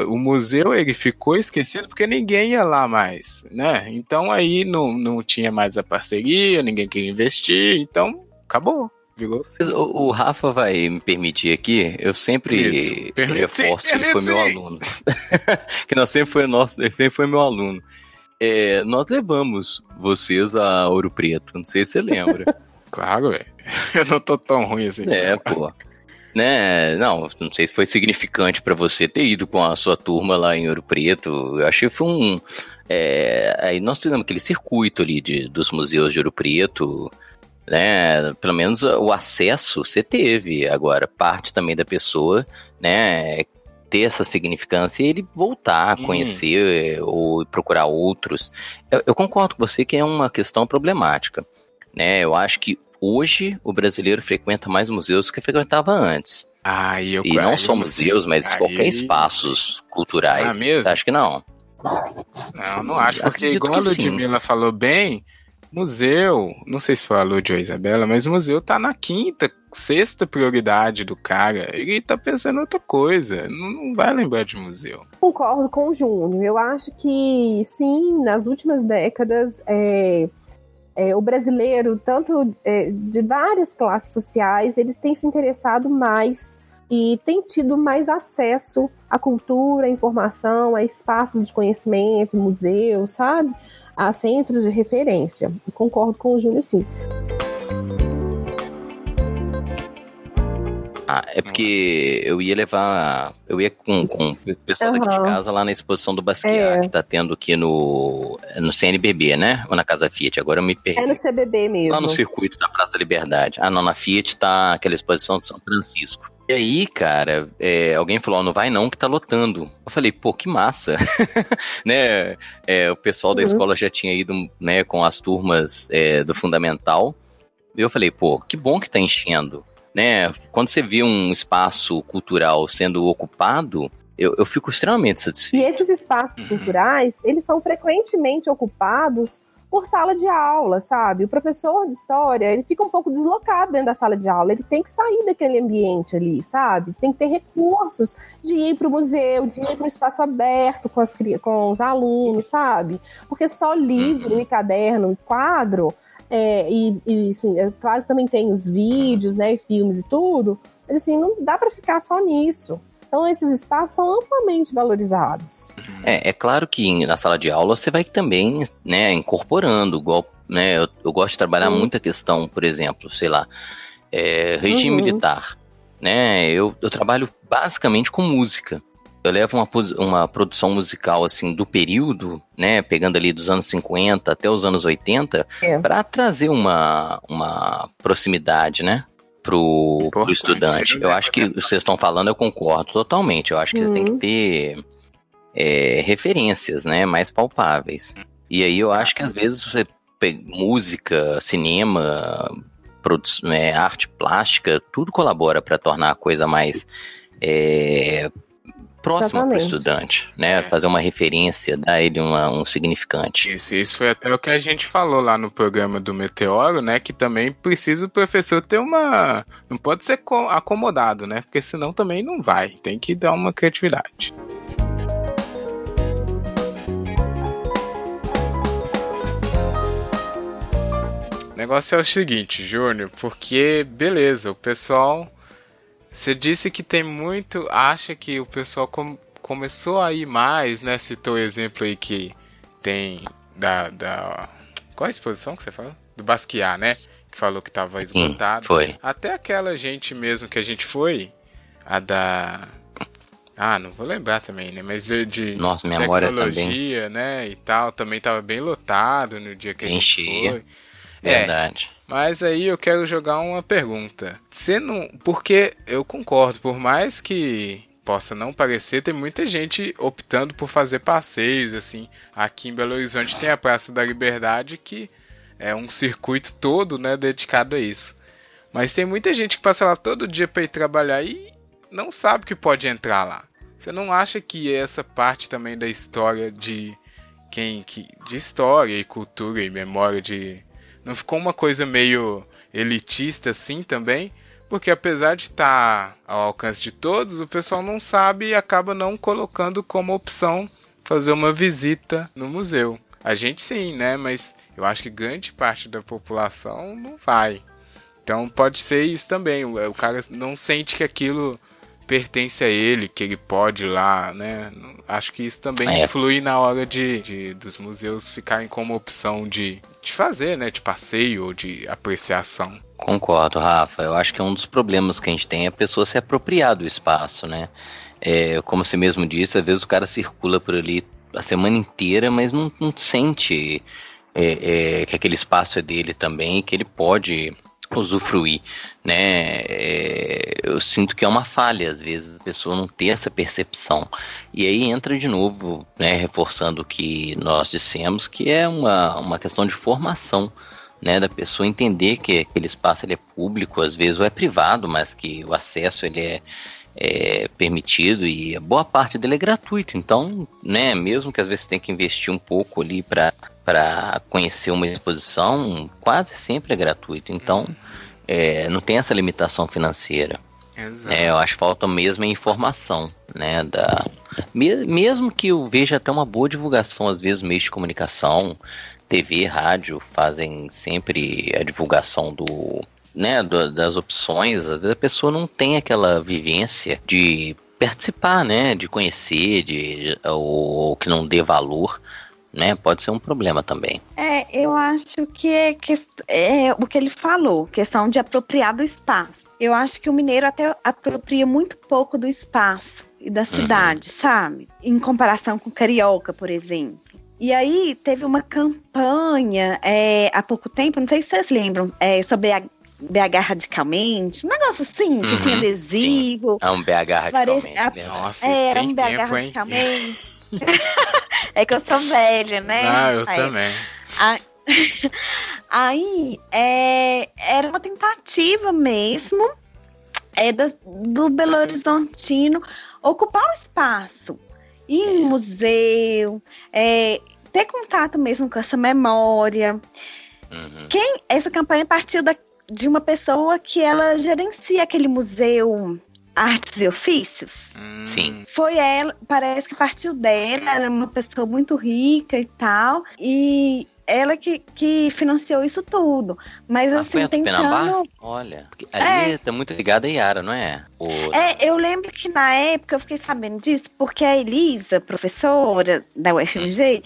O museu ele ficou esquecido porque ninguém ia lá mais, né? Então aí não, não tinha mais a parceria, ninguém queria investir, então acabou. O, o, Rafa vai me permitir aqui, eu sempre reforço que ele foi meu aluno. que nós sempre foi nosso, ele sempre foi meu aluno. É, nós levamos vocês a Ouro Preto, não sei se você lembra. claro, velho. Eu não tô tão ruim assim. É, pô. Né, não, não sei se foi significante para você ter ido com a sua turma lá em Ouro Preto. Eu achei que foi um. É, aí nós fizemos aquele circuito ali de, dos museus de Ouro Preto né? Pelo menos o acesso você teve. Agora, parte também da pessoa, né? Ter essa significância e ele voltar a conhecer ou procurar outros. Eu, eu concordo com você que é uma questão problemática, né? Eu acho que hoje o brasileiro frequenta mais museus do que frequentava antes. Ah, eu, e não só museus, mas aí... qualquer espaços culturais. Ah, mesmo? Você acha que não? Não, não acho, porque Acredito igual a Ludmilla sim. falou bem, Museu, não sei se foi a Lúdia ou a Isabela, mas o museu tá na quinta, sexta prioridade do cara. Ele tá pensando em outra coisa. Não, não vai lembrar de museu. Concordo com o Júnior. Eu acho que sim, nas últimas décadas. É... É, o brasileiro, tanto é, de várias classes sociais, ele tem se interessado mais e tem tido mais acesso à cultura, à informação, a espaços de conhecimento, museus, sabe? A centros de referência. concordo com o Júnior, sim. Ah, é porque eu ia levar. Eu ia com, com o pessoal uhum. daqui de casa lá na exposição do Basquiat, é. que tá tendo aqui no, no CNBB, né? Ou na Casa Fiat. Agora eu me perdi. É no CBB mesmo. Lá no circuito da Praça da Liberdade. Ah, não, na Fiat tá aquela exposição de São Francisco. E aí, cara, é, alguém falou, oh, não vai não, que tá lotando. Eu falei, pô, que massa. né? É, o pessoal da uhum. escola já tinha ido né, com as turmas é, do Fundamental. E eu falei, pô, que bom que tá enchendo. Né? Quando você vê um espaço cultural sendo ocupado, eu, eu fico extremamente satisfeito. E esses espaços uhum. culturais, eles são frequentemente ocupados por sala de aula, sabe? O professor de história, ele fica um pouco deslocado dentro da sala de aula, ele tem que sair daquele ambiente ali, sabe? Tem que ter recursos de ir para o museu, de ir para o espaço aberto com, as, com os alunos, sabe? Porque só livro uhum. e caderno e quadro, é, e, e assim, é claro que também tem os vídeos, né, e filmes e tudo, mas assim, não dá para ficar só nisso Então, esses espaços são amplamente valorizados. É, é claro que na sala de aula você vai também, né, incorporando, igual, né, eu, eu gosto de trabalhar uhum. muita questão, por exemplo, sei lá, é, regime uhum. militar, né, eu, eu trabalho basicamente com música. Eu levo uma, uma produção musical, assim, do período, né, pegando ali dos anos 50 até os anos 80, é. para trazer uma, uma proximidade, né, pro, pro estudante. Eu acho que vocês estão falando, eu concordo totalmente. Eu acho que uhum. tem que ter é, referências, né, mais palpáveis. E aí eu acho que às vezes você música, cinema, né, arte plástica, tudo colabora para tornar a coisa mais é, próxima para o estudante, né? É. Fazer uma referência, dar ele uma, um significante. Isso, isso foi até o que a gente falou lá no programa do Meteoro, né? Que também precisa o professor ter uma. Não pode ser acomodado, né? Porque senão também não vai. Tem que dar uma criatividade. O negócio é o seguinte, Júnior, porque beleza, o pessoal você disse que tem muito. Acha que o pessoal com, começou a ir mais, né? Citou o exemplo aí que tem da. da qual a exposição que você falou? Do Basquiat, né? Que falou que estava esgotado. Sim, foi. Até aquela gente mesmo que a gente foi, a da. Ah, não vou lembrar também, né? Mas de Nossa, memória tecnologia, também. né? E tal, também estava bem lotado no dia que a gente foi. É, Verdade. É, mas aí eu quero jogar uma pergunta. Você não. Porque eu concordo, por mais que possa não parecer, tem muita gente optando por fazer passeios, assim. Aqui em Belo Horizonte tem a Praça da Liberdade, que é um circuito todo, né, dedicado a isso. Mas tem muita gente que passa lá todo dia para ir trabalhar e não sabe que pode entrar lá. Você não acha que essa parte também da história de quem que de história e cultura e memória de não ficou uma coisa meio elitista assim também? Porque apesar de estar tá ao alcance de todos, o pessoal não sabe e acaba não colocando como opção fazer uma visita no museu. A gente sim, né? Mas eu acho que grande parte da população não vai. Então pode ser isso também. O cara não sente que aquilo pertence a ele, que ele pode ir lá, né? Acho que isso também é. influi na hora de, de, dos museus ficarem como opção de, de fazer, né? De passeio ou de apreciação. Concordo, Rafa. Eu acho que é um dos problemas que a gente tem é a pessoa se apropriar do espaço, né? É, como você mesmo disse, às vezes o cara circula por ali a semana inteira, mas não, não sente é, é, que aquele espaço é dele também, que ele pode usufruir, né? É, eu sinto que é uma falha às vezes a pessoa não ter essa percepção e aí entra de novo, né? Reforçando o que nós dissemos que é uma, uma questão de formação, né? Da pessoa entender que aquele espaço ele é público, às vezes ou é privado, mas que o acesso ele é é, permitido e a boa parte dele é gratuito. Então, né, mesmo que às vezes tenha que investir um pouco ali para para conhecer uma exposição, quase sempre é gratuito. Então, é, não tem essa limitação financeira. É, eu acho que falta mesmo a informação, né? Da, mesmo que eu veja até uma boa divulgação, às vezes, meios de comunicação, TV, rádio, fazem sempre a divulgação do, né, do, das opções, às vezes a pessoa não tem aquela vivência de participar, né, de conhecer, de, ou, ou que não dê valor né? Pode ser um problema também. É, eu acho que é, que é o que ele falou, questão de apropriar do espaço. Eu acho que o mineiro até apropria muito pouco do espaço e da uhum. cidade, uhum. sabe? Em comparação com o carioca, por exemplo. E aí teve uma campanha é, há pouco tempo, não sei se vocês lembram, é, sobre a BH radicalmente, um negócio assim, que tinha uhum. adesivo. Sim. É um BH radicalmente. Vare... Nossa, é, era um BH tempo, radicalmente. é que eu sou velha, né? Ah, eu Aí. também. Aí, é, era uma tentativa mesmo é, do, do Belo Horizontino ocupar um espaço. Ir em museu, é, ter contato mesmo com essa memória. Uhum. Quem, essa campanha partiu da, de uma pessoa que ela gerencia aquele museu artes e ofícios. Hum. Sim. Foi ela, parece que partiu dela, era uma pessoa muito rica e tal. E ela que, que financiou isso tudo. Mas ah, assim, tentando. Olha, ali é. tá muito ligada a Yara, não é? O... É, eu lembro que na época eu fiquei sabendo disso, porque a Elisa, professora da UFMG,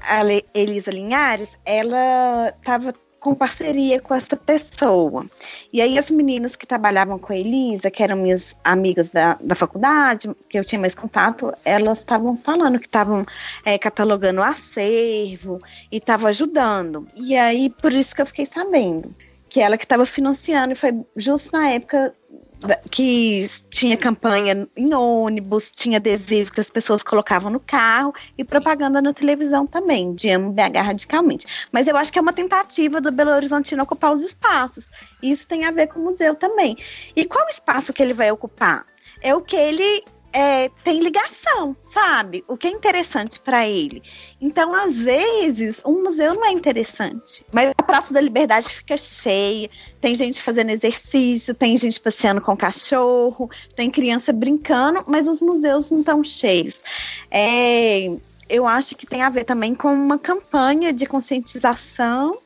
a Elisa Linhares, ela estava com parceria com essa pessoa. E aí as meninas que trabalhavam com a Elisa, que eram minhas amigas da, da faculdade, que eu tinha mais contato, elas estavam falando que estavam é, catalogando o acervo e estavam ajudando. E aí, por isso que eu fiquei sabendo que ela que estava financiando, e foi justo na época que tinha campanha em ônibus, tinha adesivo que as pessoas colocavam no carro e propaganda na televisão também, de MBH radicalmente. Mas eu acho que é uma tentativa do Belo Horizontino ocupar os espaços. Isso tem a ver com o museu também. E qual espaço que ele vai ocupar? É o que ele é, tem ligação, sabe? O que é interessante para ele. Então, às vezes, um museu não é interessante, mas a Praça da Liberdade fica cheia, tem gente fazendo exercício, tem gente passeando com cachorro, tem criança brincando, mas os museus não estão cheios. É, eu acho que tem a ver também com uma campanha de conscientização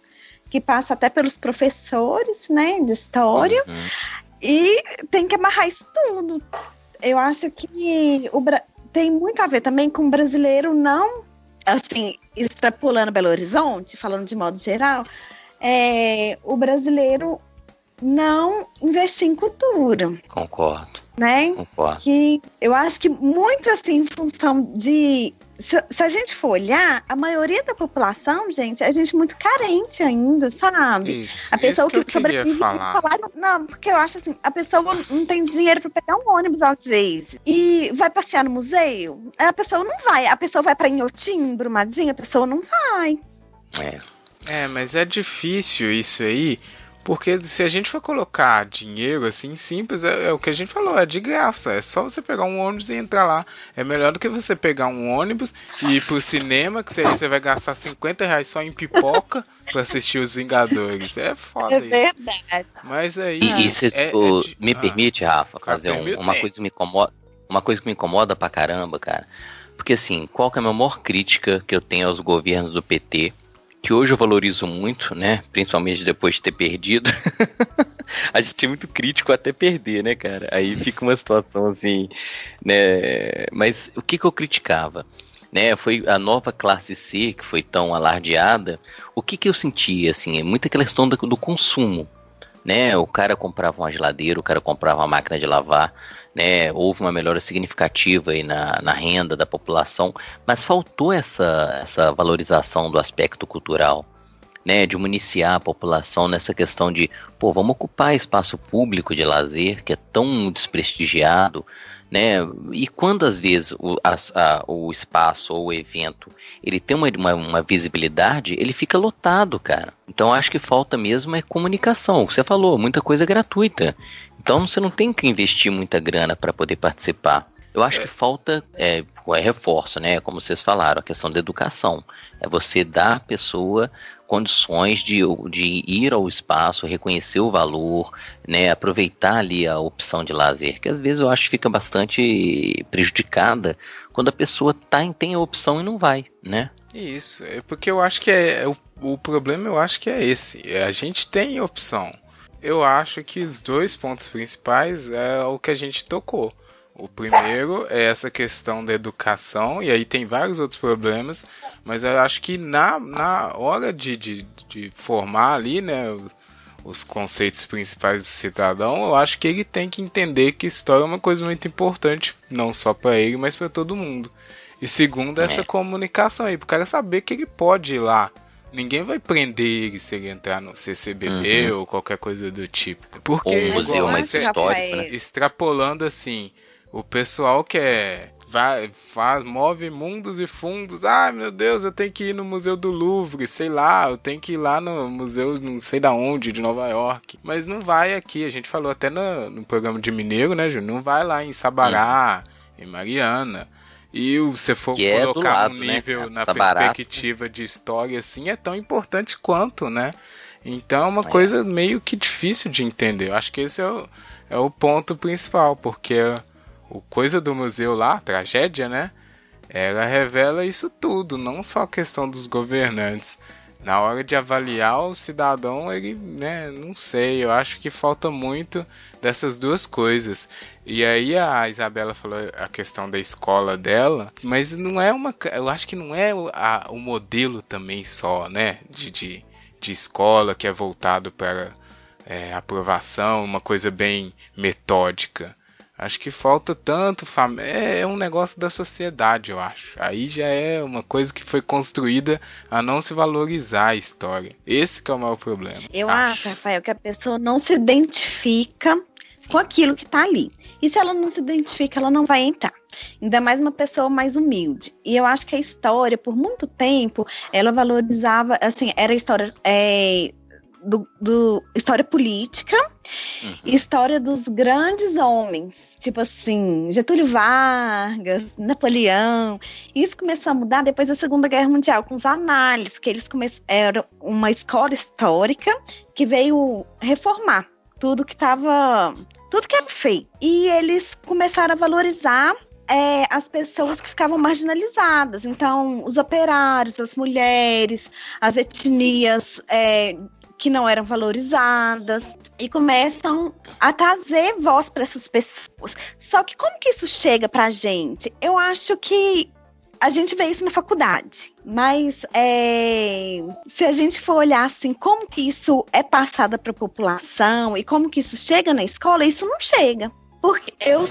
que passa até pelos professores, né, de história. Uhum. E tem que amarrar isso tudo eu acho que o, tem muito a ver também com o brasileiro não, assim, extrapolando Belo Horizonte, falando de modo geral, é, o brasileiro não investir em cultura. Concordo. Né? Concordo. Que eu acho que muito assim, em função de se, se, a gente for olhar, a maioria da população, gente, é gente muito carente ainda, sabe? Isso, a pessoa que, que sobrevive falar. salário. Não, porque eu acho assim, a pessoa não tem dinheiro para pegar um ônibus às vezes. E vai passear no museu, a pessoa não vai. A pessoa vai para Inhotim, Brumadinho, a pessoa não vai. É. É, mas é difícil isso aí, porque se a gente for colocar dinheiro assim, simples, é, é, o que a gente falou, é de graça. É só você pegar um ônibus e entrar lá. É melhor do que você pegar um ônibus e ir pro cinema, que você, você vai gastar 50 reais só em pipoca pra assistir os Vingadores. É foda é isso. É verdade. Mas aí. E, e cês, é, o, é de... me ah, permite, Rafa, fazer um, uma coisa que me incomoda. Uma coisa que me incomoda pra caramba, cara. Porque assim, qual que é a maior crítica que eu tenho aos governos do PT? Que hoje eu valorizo muito, né? Principalmente depois de ter perdido. a gente é muito crítico até perder, né, cara? Aí fica uma situação assim, né? Mas o que, que eu criticava? Né, foi a nova classe C que foi tão alardeada. O que, que eu sentia assim? É muita questão do, do consumo, né? O cara comprava uma geladeira, o cara comprava uma máquina de lavar, né? Houve uma melhora significativa aí na, na renda da população, mas faltou essa, essa valorização do aspecto cultural. Né, de municiar a população nessa questão de, pô, vamos ocupar espaço público de lazer que é tão desprestigiado, né? E quando às vezes o, a, a, o espaço ou o evento ele tem uma, uma, uma, visibilidade, ele fica lotado, cara. Então acho que falta mesmo é comunicação. Você falou, muita coisa é gratuita. Então você não tem que investir muita grana para poder participar. Eu acho que falta é, é reforço, né? Como vocês falaram, a questão da educação. É você dar à pessoa condições de, de ir ao espaço, reconhecer o valor, né, aproveitar ali a opção de lazer, que às vezes eu acho que fica bastante prejudicada quando a pessoa tá, tem a opção e não vai, né? Isso, é porque eu acho que é, o, o problema eu acho que é esse, é, a gente tem opção. Eu acho que os dois pontos principais é o que a gente tocou. O primeiro é essa questão da educação, e aí tem vários outros problemas, mas eu acho que na, na hora de, de, de formar ali, né, os conceitos principais do cidadão, eu acho que ele tem que entender que história é uma coisa muito importante, não só para ele, mas para todo mundo. E segundo, essa é. comunicação aí, para o cara saber que ele pode ir lá. Ninguém vai prender ele se ele entrar no CCBB uhum. ou qualquer coisa do tipo. Porque, ou um museu mais histórico, né? Extrapolando assim, o pessoal que é vai, faz, move mundos e fundos. Ai, ah, meu Deus, eu tenho que ir no Museu do Louvre, sei lá, eu tenho que ir lá no museu, não sei da onde, de Nova York. Mas não vai aqui, a gente falou até no, no programa de Mineiro, né, Júnior? Não vai lá em Sabará, em Mariana. E se for que é colocar é lado, um né, nível né? na tá perspectiva barato. de história, assim, é tão importante quanto, né? Então é uma é. coisa meio que difícil de entender. Eu acho que esse é o, é o ponto principal, porque o coisa do museu lá, a tragédia, né? Ela revela isso tudo, não só a questão dos governantes, na hora de avaliar o cidadão, ele, né, não sei, eu acho que falta muito dessas duas coisas. E aí a Isabela falou a questão da escola dela, mas não é uma, eu acho que não é a, o modelo também só, né, de, de, de escola que é voltado para é, aprovação, uma coisa bem metódica. Acho que falta tanto. Fam... É, é um negócio da sociedade, eu acho. Aí já é uma coisa que foi construída a não se valorizar a história. Esse que é o maior problema. Eu acho, acho Rafael, que a pessoa não se identifica com aquilo que está ali. E se ela não se identifica, ela não vai entrar. Ainda mais uma pessoa mais humilde. E eu acho que a história, por muito tempo, ela valorizava, assim, era história. É, do, do, história política, uhum. história dos grandes homens, tipo assim, Getúlio Vargas, Napoleão. Isso começou a mudar depois da Segunda Guerra Mundial, com os análises, que eles começaram uma escola histórica que veio reformar tudo que estava. tudo que era feito. E eles começaram a valorizar é, as pessoas que ficavam marginalizadas. Então, os operários, as mulheres, as etnias é, que não eram valorizadas e começam a trazer voz para essas pessoas. Só que como que isso chega para a gente? Eu acho que a gente vê isso na faculdade, mas é, se a gente for olhar assim, como que isso é passado para a população e como que isso chega na escola, isso não chega. Porque eu,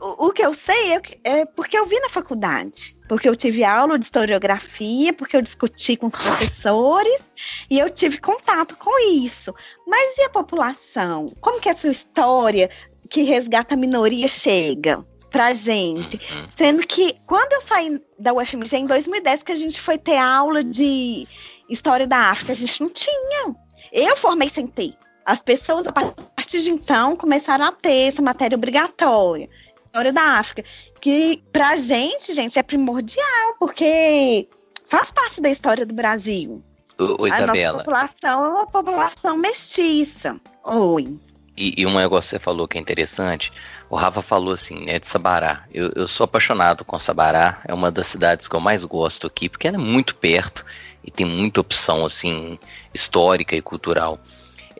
o, que eu sei é, é, porque eu vi na faculdade. Porque eu tive aula de historiografia, porque eu discuti com os professores e eu tive contato com isso. Mas e a população? Como que essa história que resgata a minoria chega? pra gente. Uhum. Sendo que quando eu saí da UFMG em 2010, que a gente foi ter aula de história da África, a gente não tinha. Eu formei sem ter. As pessoas, a partir de então, começaram a ter essa matéria obrigatória história da África, que pra gente, gente, é primordial, porque faz parte da história do Brasil. O, Isabela. A nossa população é uma população mestiça. Oi. E, e, um negócio que você falou que é interessante, o Rafa falou assim, né, de Sabará. Eu, eu sou apaixonado com Sabará, é uma das cidades que eu mais gosto aqui, porque ela é muito perto e tem muita opção, assim, histórica e cultural.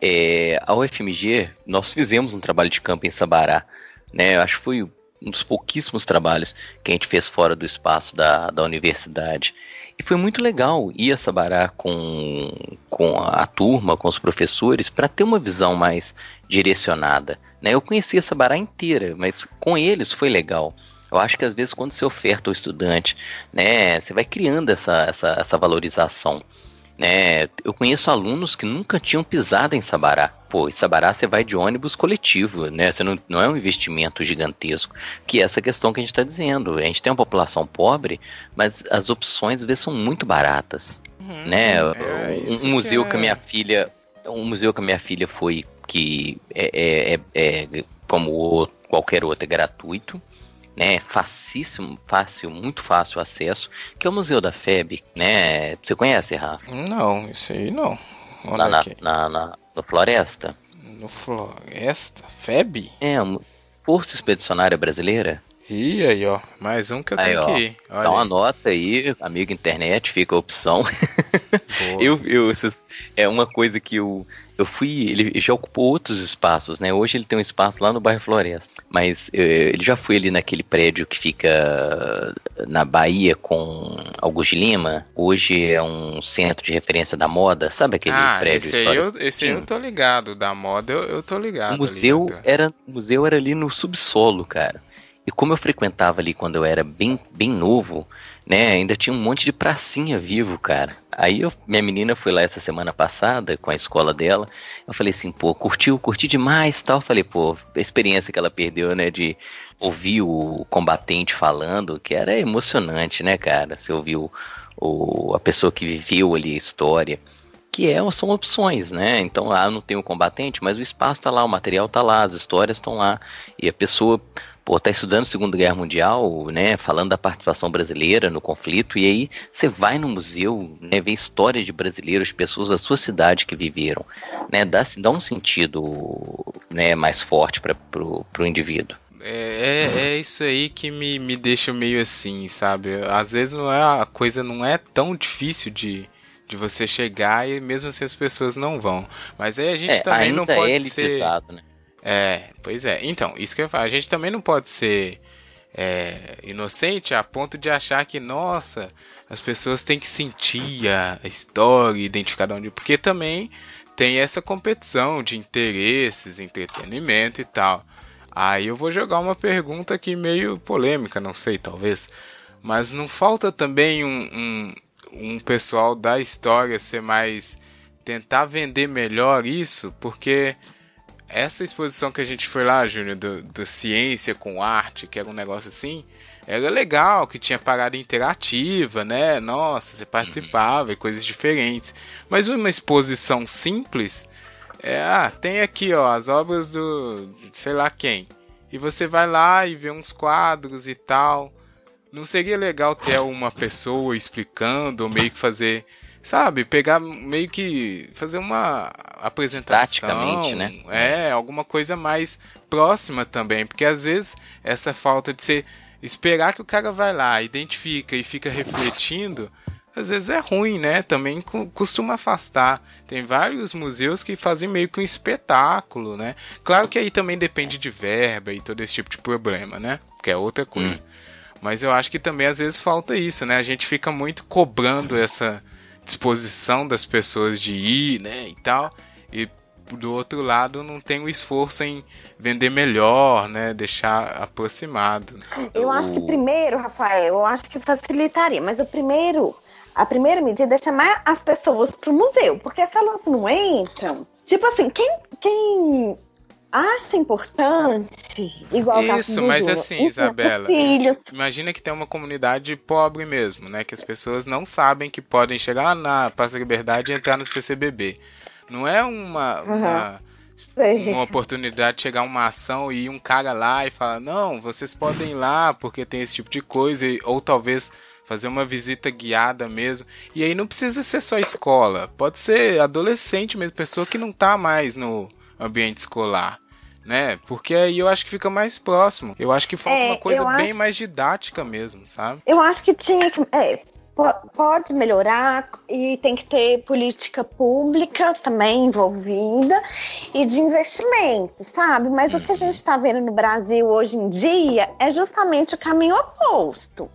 É, a UFMG, nós fizemos um trabalho de campo em Sabará, né, eu acho que foi um dos pouquíssimos trabalhos que a gente fez fora do espaço da, da universidade. E foi muito legal ir a Sabará com, com a turma, com os professores, para ter uma visão mais direcionada. Né? Eu conhecia Sabará inteira, mas com eles foi legal. Eu acho que às vezes quando você oferta ao estudante, né, você vai criando essa, essa, essa valorização. Né? Eu conheço alunos que nunca tinham pisado em Sabará. Pô, em Sabará você vai de ônibus coletivo, né? Você não, não é um investimento gigantesco, que é essa questão que a gente está dizendo. A gente tem uma população pobre, mas as opções às vezes são muito baratas. Uhum, né? É, um, um museu que, é... que a minha filha. Um museu que a minha filha foi que é, é, é, é como qualquer outro, é gratuito né, facíssimo, fácil, muito fácil acesso, que é o Museu da FEB, né? Você conhece, Rafa? Não, isso aí não. Lá na, na, na, na, Floresta? No Floresta? FEB? É, Força Expedicionária Brasileira. E aí, ó, mais um que eu aí, tenho ó, que ir. Olha então anota aí, amigo internet, fica a opção. eu, eu, é uma coisa que eu eu fui, ele já ocupou outros espaços, né? Hoje ele tem um espaço lá no bairro Floresta, mas eh, ele já foi ali naquele prédio que fica na Bahia com Augusto Lima. Hoje é um centro de referência da moda, sabe aquele ah, prédio? Esse aí, eu, esse aí eu tô ligado, da moda eu, eu tô ligado. O museu ali, era, o museu era ali no subsolo, cara. E como eu frequentava ali quando eu era bem, bem novo, né? Ainda tinha um monte de pracinha vivo, cara. Aí eu, minha menina foi lá essa semana passada com a escola dela. Eu falei assim, pô, curtiu, curti demais, tal. Eu falei, pô, a experiência que ela perdeu, né, de ouvir o combatente falando, que era emocionante, né, cara? Você ouviu o, a pessoa que viveu ali a história que é, são opções, né? Então, ah, não tem o combatente, mas o espaço está lá, o material está lá, as histórias estão lá, e a pessoa pô, tá estudando Segunda Guerra Mundial, né, falando da participação brasileira no conflito, e aí você vai no museu, né, vê histórias de brasileiros, pessoas da sua cidade que viveram, né, dá, dá um sentido, né, mais forte para pro, pro indivíduo. É, é, é, isso aí que me, me deixa meio assim, sabe? Às vezes não é, a coisa não é tão difícil de, de você chegar e mesmo assim as pessoas não vão. Mas aí a gente é, também não pode é ser. Né? É, pois é. Então, isso que eu falo, a gente também não pode ser é, inocente a ponto de achar que, nossa, as pessoas têm que sentir a história, identificar de onde. Porque também tem essa competição de interesses, entretenimento e tal. Aí eu vou jogar uma pergunta aqui meio polêmica, não sei, talvez. Mas não falta também um, um, um pessoal da história ser mais. tentar vender melhor isso, porque essa exposição que a gente foi lá, Júnior, da ciência com arte, que era um negócio assim, era legal, que tinha parada interativa, né? Nossa, você participava e coisas diferentes. Mas uma exposição simples, é, ah, tem aqui, ó, as obras do, sei lá quem. E você vai lá e vê uns quadros e tal. Não seria legal ter uma pessoa explicando, ou meio que fazer, sabe, pegar meio que fazer uma apresentação, praticamente, né? É, alguma coisa mais próxima também, porque às vezes essa falta de ser esperar que o cara vai lá, identifica e fica refletindo, às vezes é ruim, né? Também costuma afastar. Tem vários museus que fazem meio que um espetáculo, né? Claro que aí também depende de verba e todo esse tipo de problema, né? Que é outra coisa. Hum. Mas eu acho que também às vezes falta isso, né? A gente fica muito cobrando essa disposição das pessoas de ir, né, e tal. E do outro lado não tem o esforço em vender melhor, né, deixar aproximado. Eu acho que primeiro, Rafael, eu acho que facilitaria, mas o primeiro, a primeira medida é chamar as pessoas para o museu, porque se elas não entram, tipo assim, quem, quem acha importante, igual Isso, mas assim, Isabela, filho. imagina que tem uma comunidade pobre mesmo, né? Que as pessoas não sabem que podem chegar na Praça Liberdade e entrar no CCBB. Não é uma, uhum. uma, uma, oportunidade de chegar uma ação e ir um cara lá e falar, não, vocês podem ir lá porque tem esse tipo de coisa, ou talvez fazer uma visita guiada mesmo. E aí não precisa ser só escola, pode ser adolescente mesmo, pessoa que não tá mais no ambiente escolar né? Porque aí eu acho que fica mais próximo. Eu acho que falta é, uma coisa bem acho... mais didática mesmo, sabe? Eu acho que tinha que. É, pode melhorar e tem que ter política pública também envolvida e de investimento, sabe? Mas o que a gente está vendo no Brasil hoje em dia é justamente o caminho oposto.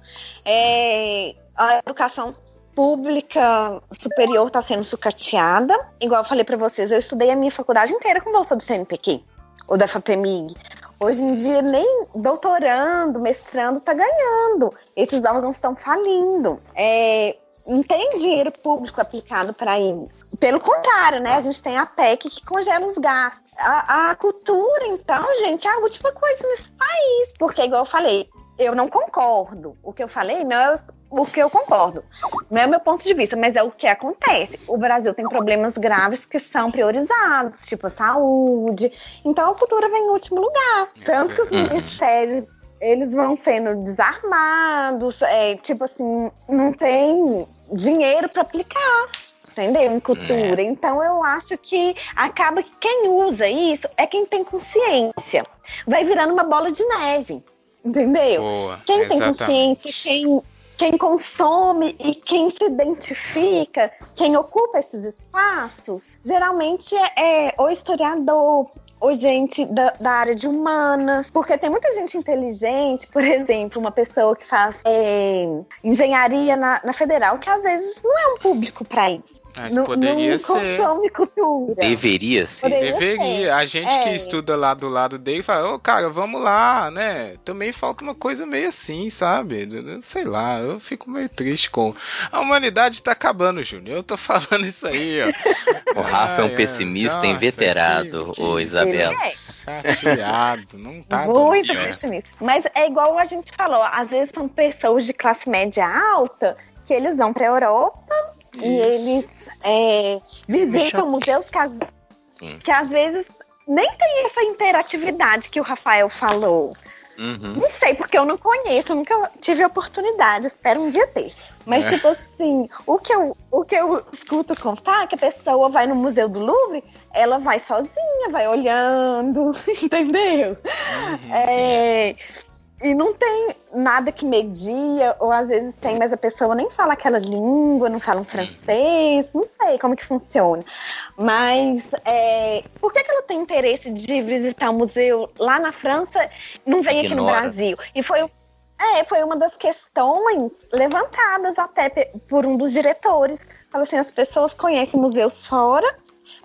É, a educação pública superior está sendo sucateada. Igual eu falei para vocês, eu estudei a minha faculdade inteira com bolsa do CNPq ou da FAPEMIG. Hoje em dia, nem doutorando, mestrando está ganhando. Esses órgãos estão falindo. É, não tem dinheiro público aplicado para eles. Pelo contrário, né? A gente tem a PEC que congela os gastos. A, a cultura, então, gente, é a última coisa nesse país. Porque, igual eu falei, eu não concordo. O que eu falei não é o que eu concordo. Não é o meu ponto de vista, mas é o que acontece. O Brasil tem problemas graves que são priorizados, tipo a saúde. Então a cultura vem em último lugar. Tanto que os uhum. ministérios eles vão sendo desarmados, é, tipo assim, não tem dinheiro para aplicar entendeu? Em cultura. É. Então eu acho que acaba que quem usa isso é quem tem consciência. Vai virando uma bola de neve. Entendeu? Boa, quem exatamente. tem consciência, quem quem consome e quem se identifica, quem ocupa esses espaços, geralmente é, é o historiador, ou gente da, da, área de humanas, porque tem muita gente inteligente, por exemplo, uma pessoa que faz é, engenharia na, na, federal, que às vezes não é um público para isso. Mas não, poderia não ser. Deveria ser. Poderia Deveria. Ser. A gente é. que estuda lá do lado dele fala, ô oh, cara, vamos lá, né? Também falta uma coisa meio assim, sabe? Sei lá, eu fico meio triste com. A humanidade tá acabando, Júnior. Eu tô falando isso aí, ó. O Rafa é um pessimista é. inveterado, ô Isabela. É. Chateado, não tá Muito pessimista. Mas é igual a gente falou, às vezes são pessoas de classe média alta que eles vão pra Europa isso. e eles é, visitam museus que, às, que às vezes nem tem essa interatividade que o Rafael falou. Uhum. Não sei, porque eu não conheço, nunca tive oportunidade, espero um dia ter. Mas, é. tipo assim, o que, eu, o que eu escuto contar é que a pessoa vai no Museu do Louvre, ela vai sozinha, vai olhando, entendeu? Uhum. É, e não tem nada que media, ou às vezes tem, mas a pessoa nem fala aquela língua, não fala um francês, não sei como que funciona. Mas é, por que, que ela tem interesse de visitar o um museu lá na França não vem aqui no Brasil? E foi é, foi uma das questões levantadas até por um dos diretores. Fala assim, as pessoas conhecem museus fora,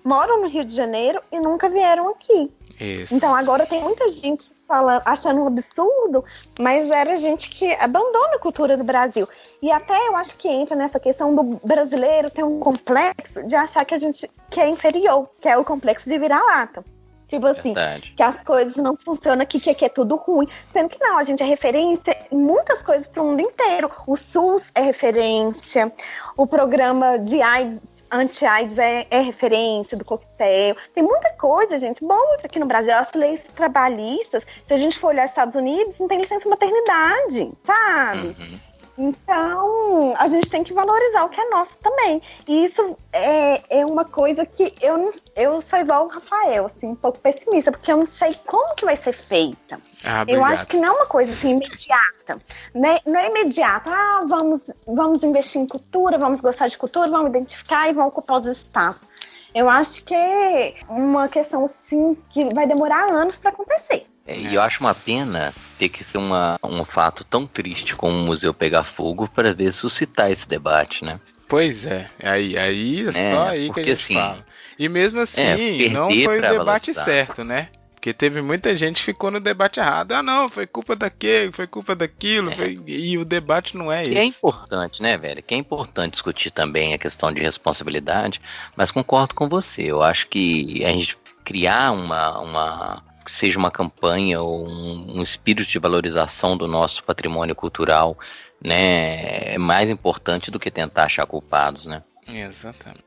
moram no Rio de Janeiro e nunca vieram aqui. Isso. Então agora tem muita gente falando, achando um absurdo, mas era gente que abandona a cultura do Brasil. E até eu acho que entra nessa questão do brasileiro ter um complexo de achar que a gente que é inferior, que é o complexo de virar-lata. Tipo assim, Verdade. que as coisas não funcionam aqui, que aqui é tudo ruim. Sendo que não, a gente é referência em muitas coisas para o mundo inteiro. O SUS é referência, o programa de AIDS anti-AIDS é, é, referência do coquetel. Tem muita coisa, gente, boa aqui no Brasil. As leis trabalhistas, se a gente for olhar Estados Unidos, não tem licença maternidade, sabe? Uhum. Então, a gente tem que valorizar o que é nosso também. E isso é, é uma coisa que eu, eu sou igual o Rafael, assim, um pouco pessimista, porque eu não sei como que vai ser feita. Ah, eu acho que não é uma coisa assim imediata. Não é, não é imediata. Ah, vamos, vamos investir em cultura, vamos gostar de cultura, vamos identificar e vamos ocupar os espaços. Eu acho que é uma questão, assim, que vai demorar anos para acontecer. É, e eu acho uma pena ter que ser uma, um fato tão triste como o museu pegar fogo para ver suscitar esse debate, né? Pois é, aí, aí é, é só aí que a gente assim, fala. E mesmo assim, é, não foi o debate valorizar. certo, né? Porque teve muita gente que ficou no debate errado. Ah, não, foi culpa daquele, foi culpa daquilo. É. Foi... E o debate não é que isso. é importante, né, velho? Que é importante discutir também a questão de responsabilidade, mas concordo com você. Eu acho que a gente criar uma, uma seja uma campanha ou um, um espírito de valorização do nosso patrimônio cultural, né, é mais importante do que tentar achar culpados, né? Exatamente.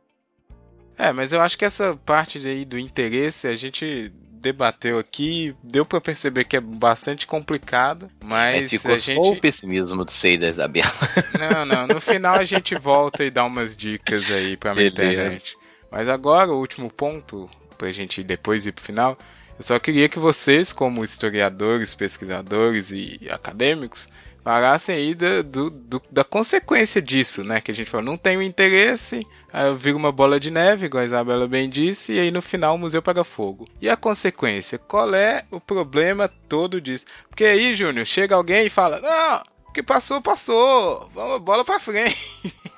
É, mas eu acho que essa parte aí do interesse a gente debateu aqui, deu para perceber que é bastante complicado, mas, mas ficou a gente... só o pessimismo do Sei da Isabela. Não, não, no final a gente volta e dá umas dicas aí pra minha internet. Mas agora o último ponto, pra gente depois ir pro final, eu só queria que vocês, como historiadores, pesquisadores e acadêmicos, falassem aí da, do, do, da consequência disso, né? Que a gente falou, não tem o interesse, aí vira uma bola de neve, igual a Isabela bem disse, e aí no final o museu pega fogo. E a consequência? Qual é o problema todo disso? Porque aí, Júnior, chega alguém e fala, não, o que passou, passou, vamos, bola pra frente.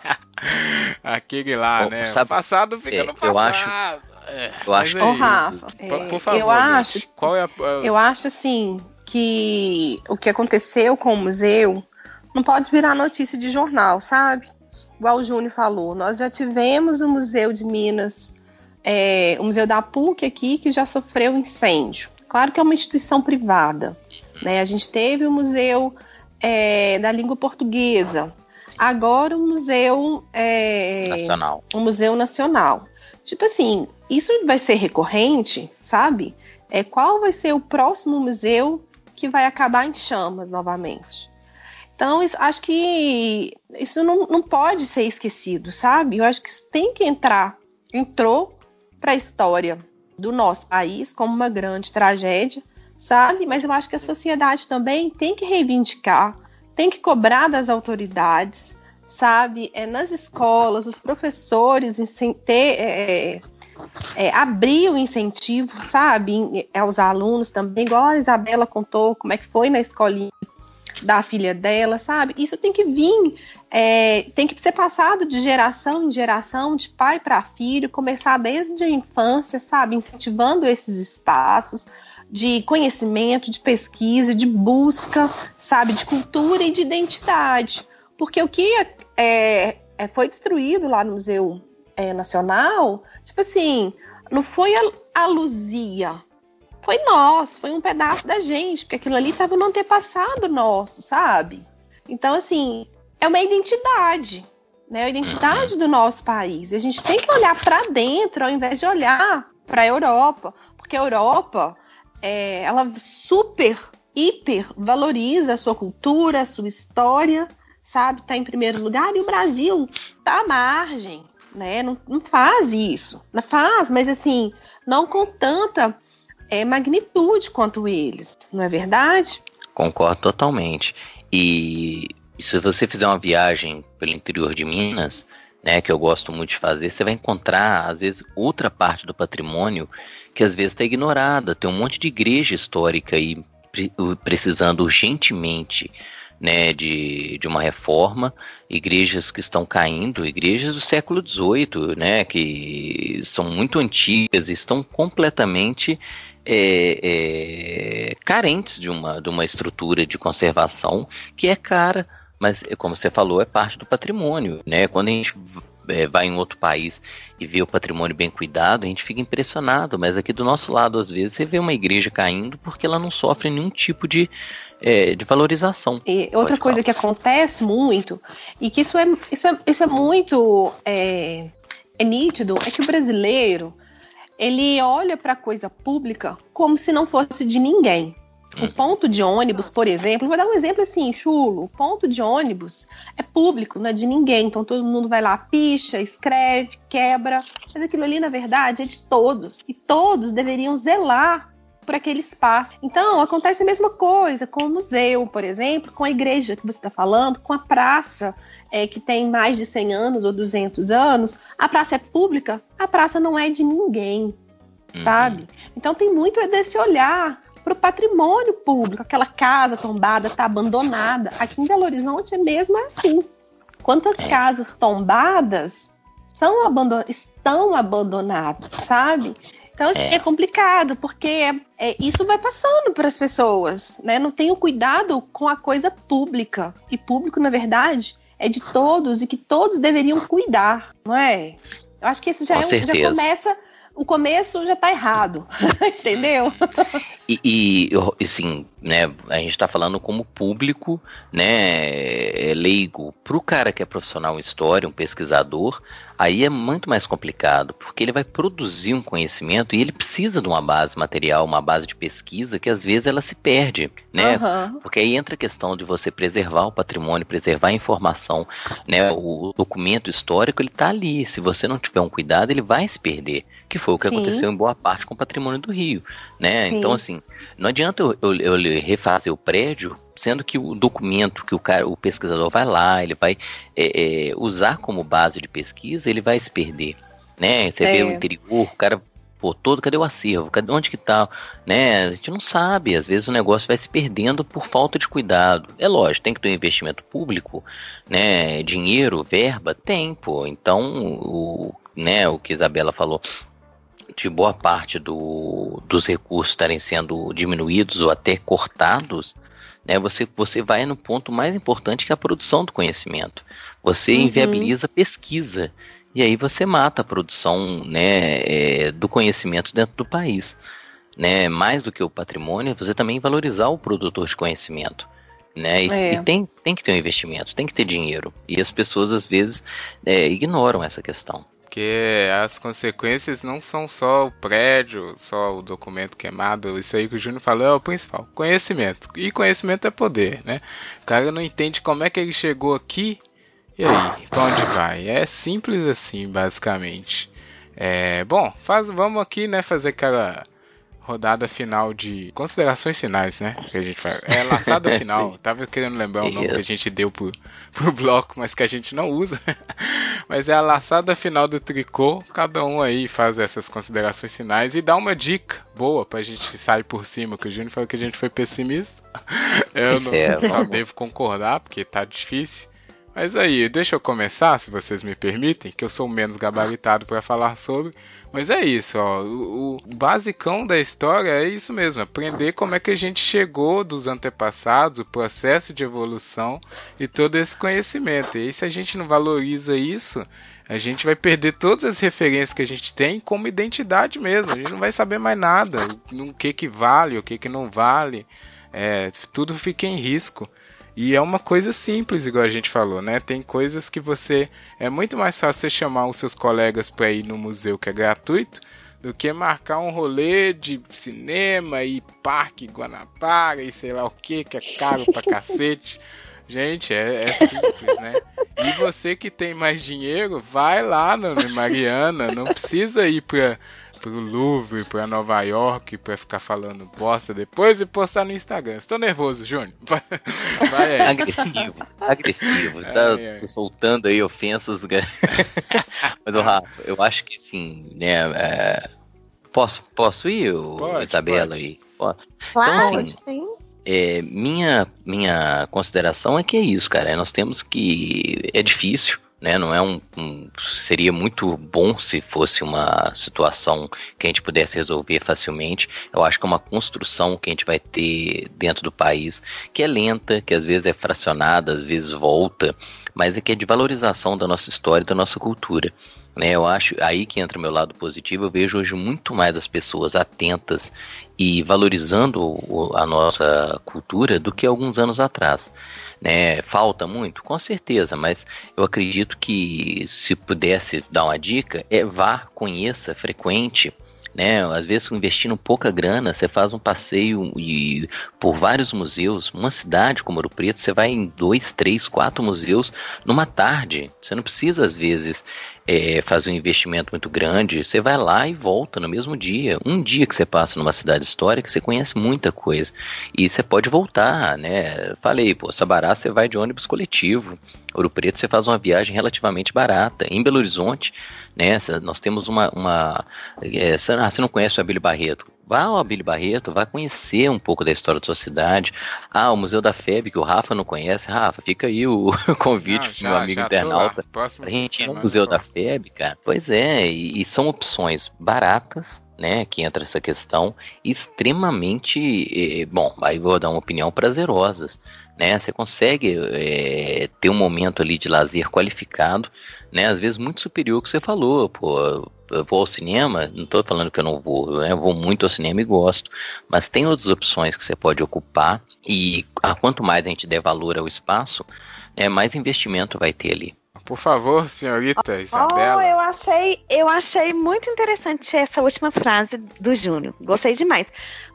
Aquele lá, Bom, né? Sabe, o passado fica é, no passado. Eu acho, é, eu acho que... Ô, Rafa, por, por favor, eu acho, qual é a... eu acho assim que o que aconteceu com o museu não pode virar notícia de jornal, sabe? Igual o Júnior falou, nós já tivemos o Museu de Minas, é, o Museu da PUC aqui, que já sofreu incêndio. Claro que é uma instituição privada. Né? A gente teve o Museu é, da Língua Portuguesa. Agora o Museu é, Nacional. O Museu Nacional. Tipo assim, isso vai ser recorrente, sabe? É, qual vai ser o próximo museu que vai acabar em chamas novamente? Então, isso, acho que isso não, não pode ser esquecido, sabe? Eu acho que isso tem que entrar, entrou para a história do nosso país como uma grande tragédia, sabe? Mas eu acho que a sociedade também tem que reivindicar, tem que cobrar das autoridades, sabe? É, nas escolas, os professores ter, é, é, abrir o incentivo, sabe? Aos alunos também, igual a Isabela contou como é que foi na escolinha da filha dela, sabe? Isso tem que vir, é, tem que ser passado de geração em geração, de pai para filho, começar desde a infância, sabe? Incentivando esses espaços de conhecimento, de pesquisa, de busca, sabe? De cultura e de identidade. Porque o que é, é, foi destruído lá no Museu é, Nacional, tipo assim, não foi a, a Luzia, foi nós, foi um pedaço da gente, porque aquilo ali estava no antepassado nosso, sabe? Então, assim, é uma identidade, né? A identidade do nosso país. E a gente tem que olhar para dentro ao invés de olhar para a Europa, porque a Europa, é, ela super, hiper valoriza a sua cultura, a sua história, sabe? Tá em primeiro lugar e o Brasil tá à margem, né? Não, não faz isso. Faz, mas assim, não com tanta é, magnitude quanto eles, não é verdade? Concordo totalmente. E se você fizer uma viagem pelo interior de Minas, né, que eu gosto muito de fazer, você vai encontrar, às vezes, outra parte do patrimônio que às vezes está ignorada. Tem um monte de igreja histórica aí precisando urgentemente né, de, de uma reforma, igrejas que estão caindo, igrejas do século XVIII, né, que são muito antigas e estão completamente é, é, carentes de uma, de uma estrutura de conservação que é cara, mas como você falou, é parte do patrimônio, né? Quando a gente é, vai em outro país e vê o patrimônio bem cuidado, a gente fica impressionado, mas aqui do nosso lado, às vezes, você vê uma igreja caindo porque ela não sofre nenhum tipo de, é, de valorização. E outra coisa falar. que acontece muito, e que isso é, isso é, isso é muito é, é nítido, é que o brasileiro ele olha para a coisa pública como se não fosse de ninguém. O uhum. ponto de ônibus, por exemplo, vou dar um exemplo assim, chulo. O ponto de ônibus é público, não é de ninguém. Então todo mundo vai lá, picha, escreve, quebra. Mas aquilo ali, na verdade, é de todos. E todos deveriam zelar por aquele espaço. Então, acontece a mesma coisa com o museu, por exemplo, com a igreja que você está falando, com a praça é, que tem mais de 100 anos ou 200 anos. A praça é pública, a praça não é de ninguém, uhum. sabe? Então, tem muito desse olhar para o patrimônio público. Aquela casa tombada está abandonada. Aqui em Belo Horizonte é mesmo assim. Quantas é. casas tombadas são abandon estão abandonadas, sabe? Então, assim, é. é complicado, porque é, é, isso vai passando para as pessoas, né? Não tem o cuidado com a coisa pública. E público, na verdade, é de todos e que todos deveriam cuidar, não é? Eu acho que isso já, é, já começa o começo já está errado, entendeu? E, e, assim, né, a gente está falando como público, né, é leigo, para o cara que é profissional em história, um pesquisador, aí é muito mais complicado, porque ele vai produzir um conhecimento e ele precisa de uma base material, uma base de pesquisa que às vezes ela se perde, né? Uhum. Porque aí entra a questão de você preservar o patrimônio, preservar a informação, né? O documento histórico ele está ali. Se você não tiver um cuidado, ele vai se perder que foi o que Sim. aconteceu em boa parte com o patrimônio do Rio, né? Sim. Então, assim, não adianta eu, eu, eu, refazer o prédio, sendo que o documento que o cara, o pesquisador vai lá, ele vai é, é, usar como base de pesquisa, ele vai se perder, né? Você é. vê o interior, o cara pô, todo, cadê o acervo? Cadê, onde que tá? Né? A gente não sabe, às vezes o negócio vai se perdendo por falta de cuidado. É lógico, tem que ter um investimento público, né? Dinheiro, verba, tempo. Então, o, né, o que Isabela falou, de boa parte do, dos recursos estarem sendo diminuídos ou até cortados, né, você, você vai no ponto mais importante que é a produção do conhecimento. Você uhum. inviabiliza a pesquisa. E aí você mata a produção né, é, do conhecimento dentro do país. Né? Mais do que o patrimônio, você também valorizar o produtor de conhecimento. Né? E, é. e, tem, tem que ter um investimento, tem que ter dinheiro. E as pessoas, às vezes, é, ignoram essa questão. Porque as consequências não são só o prédio, só o documento queimado. Isso aí que o Júnior falou é o principal. Conhecimento. E conhecimento é poder, né? O cara não entende como é que ele chegou aqui. E aí, pra onde vai? É simples assim, basicamente. É, bom, faz, vamos aqui, né, fazer aquela rodada final de considerações finais, né? Que a gente faz. É laçada final. Tava querendo lembrar o nome que a gente deu pro, pro bloco, mas que a gente não usa. mas é a laçada final do tricô. Cada um aí faz essas considerações finais e dá uma dica boa pra gente sair por cima. Que o Júnior falou que a gente foi pessimista. Eu não, é, só devo concordar, porque tá difícil. Mas aí, deixa eu começar, se vocês me permitem, que eu sou menos gabaritado para falar sobre. Mas é isso, ó. O, basicão da história é isso mesmo, aprender como é que a gente chegou dos antepassados, o processo de evolução e todo esse conhecimento. E aí, se a gente não valoriza isso, a gente vai perder todas as referências que a gente tem como identidade mesmo. A gente não vai saber mais nada, o que que vale, o que que não vale. É, tudo fica em risco. E é uma coisa simples, igual a gente falou, né? Tem coisas que você. É muito mais fácil você chamar os seus colegas para ir no museu que é gratuito do que marcar um rolê de cinema e parque Guanabara e sei lá o que, que é caro pra cacete. Gente, é, é, simples, né? E você que tem mais dinheiro, vai lá no Mariana, não precisa ir pra, pro Louvre, pra Nova York, pra ficar falando bosta depois e postar no Instagram. Estou nervoso, Júnior. Vai aí. Agressivo, agressivo. Tá ai, ai. soltando aí ofensas. Mas, Rafa, eu acho que assim, né? É... Posso, posso ir, pode, Isabela? Pode. Aí? Posso? Claro, então, assim, sim. É, minha, minha consideração é que é isso, cara. Nós temos que. É difícil, né? Não é um, um, seria muito bom se fosse uma situação que a gente pudesse resolver facilmente. Eu acho que é uma construção que a gente vai ter dentro do país que é lenta, que às vezes é fracionada, às vezes volta, mas é que é de valorização da nossa história, da nossa cultura. Né, eu acho aí que entra o meu lado positivo. Eu vejo hoje muito mais as pessoas atentas e valorizando a nossa cultura do que alguns anos atrás. Né? Falta muito? Com certeza, mas eu acredito que se pudesse dar uma dica, é vá, conheça, frequente. Né? Às vezes, investindo pouca grana, você faz um passeio e, por vários museus. Uma cidade como Ouro Preto, você vai em dois, três, quatro museus numa tarde. Você não precisa, às vezes, é, fazer um investimento muito grande, você vai lá e volta no mesmo dia. Um dia que você passa numa cidade histórica, você conhece muita coisa. E você pode voltar, né? Falei, pô, Sabará você vai de ônibus coletivo. Ouro Preto você faz uma viagem relativamente barata. Em Belo Horizonte, né? Nós temos uma. uma é, ah, você não conhece o Abílio Barreto? Vá ao Abílio Barreto, vá conhecer um pouco da história da sua cidade. Ah, o Museu da FEB, que o Rafa não conhece. Rafa, fica aí o convite não, já, pro meu amigo internauta. Pra gente ir no Museu da FEB, cara. Pois é, e, e são opções baratas, né, que entra essa questão, extremamente, eh, bom, aí vou dar uma opinião prazerosas, né, você consegue eh, ter um momento ali de lazer qualificado, né, às vezes muito superior ao que você falou, pô, eu vou ao cinema, não estou falando que eu não vou, né? eu vou muito ao cinema e gosto, mas tem outras opções que você pode ocupar e a quanto mais a gente der valor ao espaço, né, mais investimento vai ter ali. Por favor, senhorita Isabela. Oh, eu achei, eu achei muito interessante essa última frase do Júnior. Gostei demais.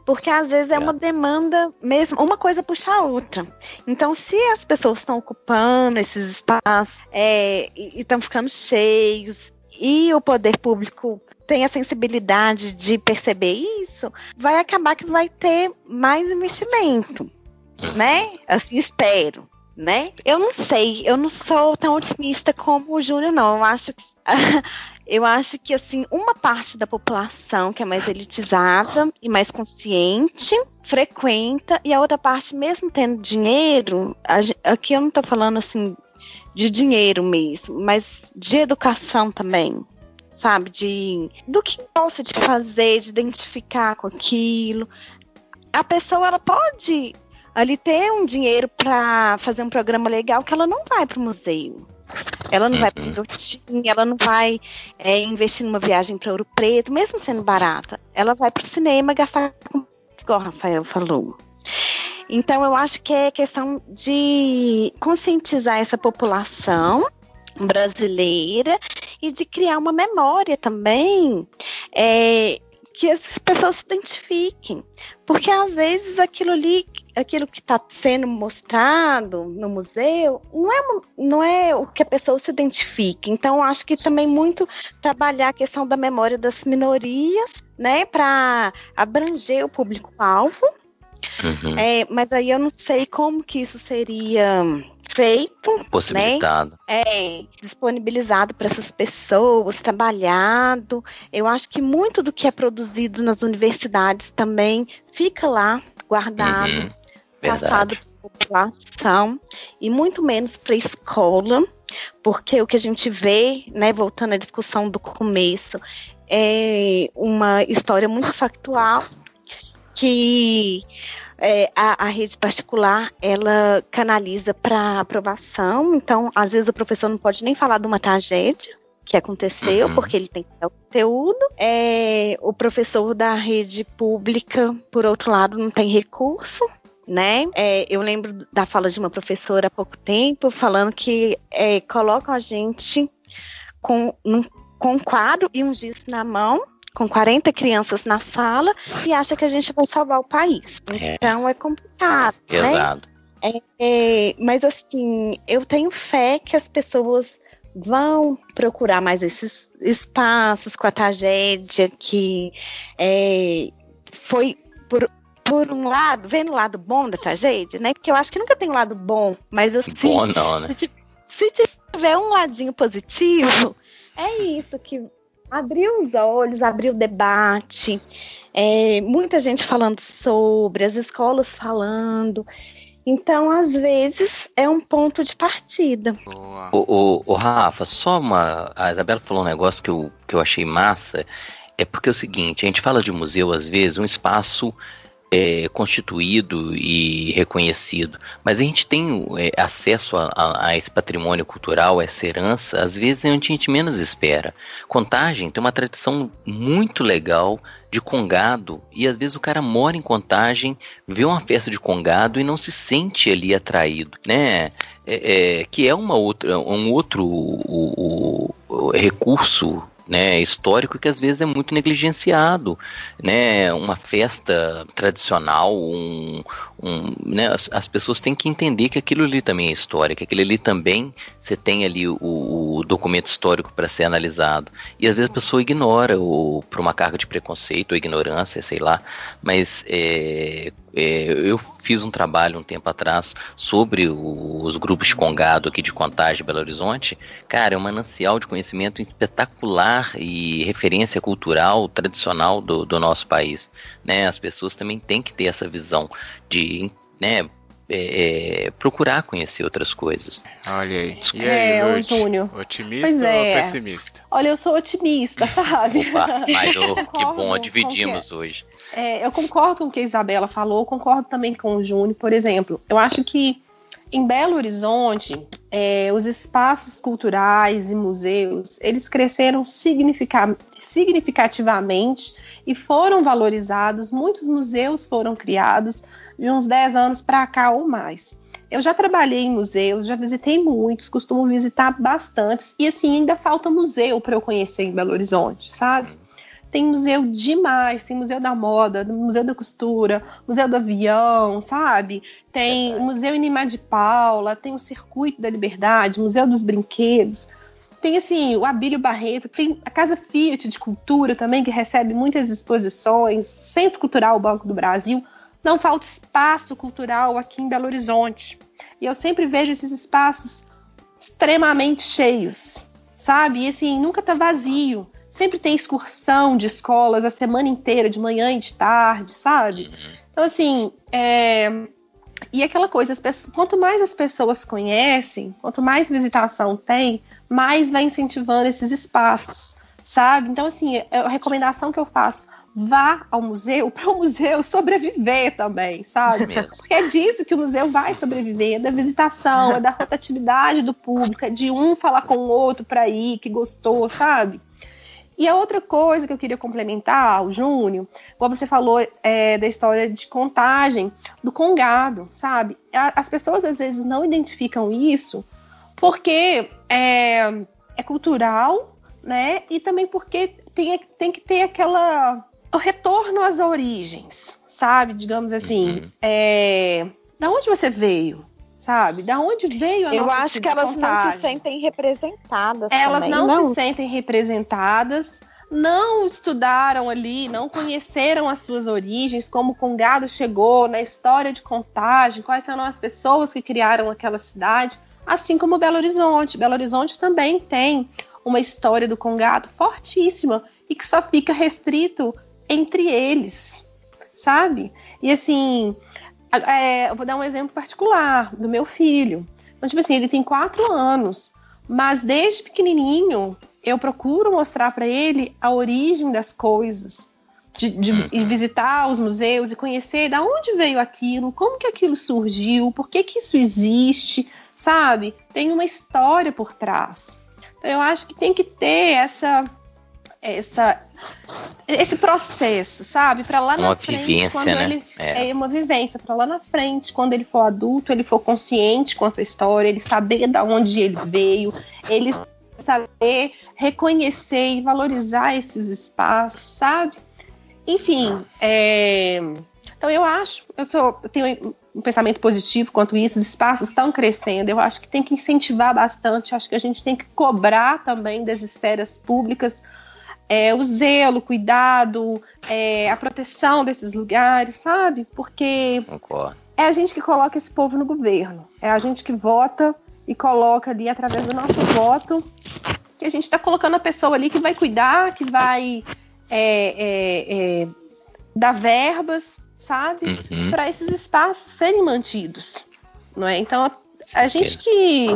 Porque às vezes é, é uma demanda mesmo, uma coisa puxa a outra. Então, se as pessoas estão ocupando esses espaços é, e estão ficando cheios, e o poder público tem a sensibilidade de perceber isso, vai acabar que vai ter mais investimento, né? Assim, espero, né? Eu não sei, eu não sou tão otimista como o Júnior, não. Eu acho que. Eu acho que assim, uma parte da população que é mais elitizada e mais consciente frequenta e a outra parte mesmo tendo dinheiro, aqui eu não estou falando assim de dinheiro mesmo, mas de educação também, sabe? De do que gosta de fazer, de identificar com aquilo. A pessoa ela pode ali ter um dinheiro para fazer um programa legal que ela não vai para o museu. Ela não uhum. vai para o ela não vai é, investir numa viagem para Ouro Preto, mesmo sendo barata. Ela vai para o cinema gastar, igual o Rafael falou. Então, eu acho que é questão de conscientizar essa população brasileira e de criar uma memória também é, que as pessoas se identifiquem. Porque às vezes aquilo ali, aquilo que está sendo mostrado no museu, não é, não é o que a pessoa se identifica. Então, acho que também muito trabalhar a questão da memória das minorias, né, para abranger o público-alvo Uhum. É, mas aí eu não sei como que isso seria feito, né? possibilitado, né? é disponibilizado para essas pessoas, trabalhado. Eu acho que muito do que é produzido nas universidades também fica lá guardado, uhum. passado para população e muito menos para a escola, porque o que a gente vê, né, voltando à discussão do começo, é uma história muito factual que é, a, a, rede particular ela canaliza para aprovação. Então, às vezes o professor não pode nem falar de uma tragédia que aconteceu, uhum. porque ele tem que ter o conteúdo. É, o professor da rede pública, por outro lado, não tem recurso. Né? É, eu lembro da fala de uma professora há pouco tempo falando que é, colocam a gente com, num, com um quadro e um giz na mão com 40 crianças na sala e acha que a gente vai salvar o país. É. Então é complicado. Exato. Né? É, mas assim, eu tenho fé que as pessoas vão procurar mais esses espaços com a tragédia que é, foi por, por um lado, vendo o lado bom da tragédia, né? Porque eu acho que nunca tem um lado bom, mas assim, bom não, né? se, se tiver um ladinho positivo, é isso que abriu os olhos, abriu o debate, é, muita gente falando sobre, as escolas falando. Então, às vezes, é um ponto de partida. O, o, o, Rafa, só uma. A Isabela falou um negócio que eu, que eu achei massa. É porque é o seguinte, a gente fala de museu, às vezes, um espaço é, constituído e reconhecido, mas a gente tem é, acesso a, a, a, esse patrimônio cultural, essa herança, às vezes é onde a gente menos espera. Contagem tem uma tradição muito legal de congado e às vezes o cara mora em Contagem, vê uma festa de congado e não se sente ali atraído, né? É, é que é uma outra, um outro o, o, o recurso né, histórico que às vezes é muito negligenciado, né, uma festa tradicional, um, um né, as, as, pessoas têm que entender que aquilo ali também é história, que aquilo ali também você tem ali o, o documento histórico para ser analisado, e às vezes a pessoa ignora ou por uma carga de preconceito ou ignorância, sei lá, mas é, é, eu fiz um trabalho um tempo atrás sobre o, os grupos de Congado aqui de Contagem, Belo Horizonte. Cara, é um manancial de conhecimento espetacular e referência cultural tradicional do, do nosso país. Né? As pessoas também têm que ter essa visão de né, é, é, procurar conhecer outras coisas. Olha aí. E aí, é, o Júnior. Otimista pois é. ou pessimista? Olha, eu sou otimista, sabe? Opa, mas oh, que bom, dividimos hoje. É, eu concordo com o que a Isabela falou, concordo também com o Júnior. Por exemplo, eu acho que em Belo Horizonte, é, os espaços culturais e museus, eles cresceram significativamente e foram valorizados. Muitos museus foram criados de uns 10 anos para cá ou mais. Eu já trabalhei em museus, já visitei muitos, costumo visitar bastantes, e assim, ainda falta museu para eu conhecer em Belo Horizonte, sabe? Tem museu demais, tem museu da moda, museu da costura, museu do avião, sabe? Tem o museu Inimá de Paula, tem o Circuito da Liberdade, museu dos brinquedos. Tem assim, o Abílio Barreto, tem a Casa Fiat de Cultura também, que recebe muitas exposições, Centro Cultural Banco do Brasil. Não falta espaço cultural aqui em Belo Horizonte. E eu sempre vejo esses espaços extremamente cheios, sabe? E assim, nunca tá vazio. Sempre tem excursão de escolas a semana inteira, de manhã e de tarde, sabe? Uhum. Então, assim, é... e aquela coisa, pessoas... quanto mais as pessoas conhecem, quanto mais visitação tem, mais vai incentivando esses espaços, sabe? Então, assim, é a recomendação que eu faço, vá ao museu para o museu sobreviver também, sabe? É Porque é disso que o museu vai sobreviver, é da visitação, é da rotatividade do público, é de um falar com o outro para ir, que gostou, sabe? E a outra coisa que eu queria complementar, o Júnior, como você falou é, da história de contagem do congado, sabe? As pessoas às vezes não identificam isso porque é, é cultural, né? E também porque tem, tem que ter aquela. o retorno às origens, sabe? Digamos assim. Uhum. É, da onde você veio? sabe? Da onde veio a Eu acho que elas não se sentem representadas. Elas também. Não, não se sentem representadas, não estudaram ali, não conheceram as suas origens, como o Congado chegou na história de contagem, quais são as pessoas que criaram aquela cidade, assim como Belo Horizonte. Belo Horizonte também tem uma história do Congado fortíssima e que só fica restrito entre eles, sabe? E assim, é, eu vou dar um exemplo particular do meu filho. Então, tipo assim, ele tem quatro anos, mas desde pequenininho eu procuro mostrar para ele a origem das coisas, de, de, visitar os museus e conhecer da onde veio aquilo, como que aquilo surgiu, por que que isso existe, sabe? Tem uma história por trás. Então, eu acho que tem que ter essa essa esse processo, sabe? Para lá uma na frente, vivência, quando né? ele é. é uma vivência para lá na frente, quando ele for adulto, ele for consciente quanto à história, ele saber da onde ele veio, ele saber reconhecer e valorizar esses espaços, sabe? Enfim, é... Então eu acho, eu sou, eu tenho um pensamento positivo quanto isso, os espaços estão crescendo. Eu acho que tem que incentivar bastante, eu acho que a gente tem que cobrar também das esferas públicas é, o zelo, o cuidado, é, a proteção desses lugares, sabe? Porque Concordo. é a gente que coloca esse povo no governo, é a gente que vota e coloca ali através do nosso voto que a gente está colocando a pessoa ali que vai cuidar, que vai é, é, é dar verbas, sabe? Uhum. Para esses espaços serem mantidos, não é? Então a, a gente que,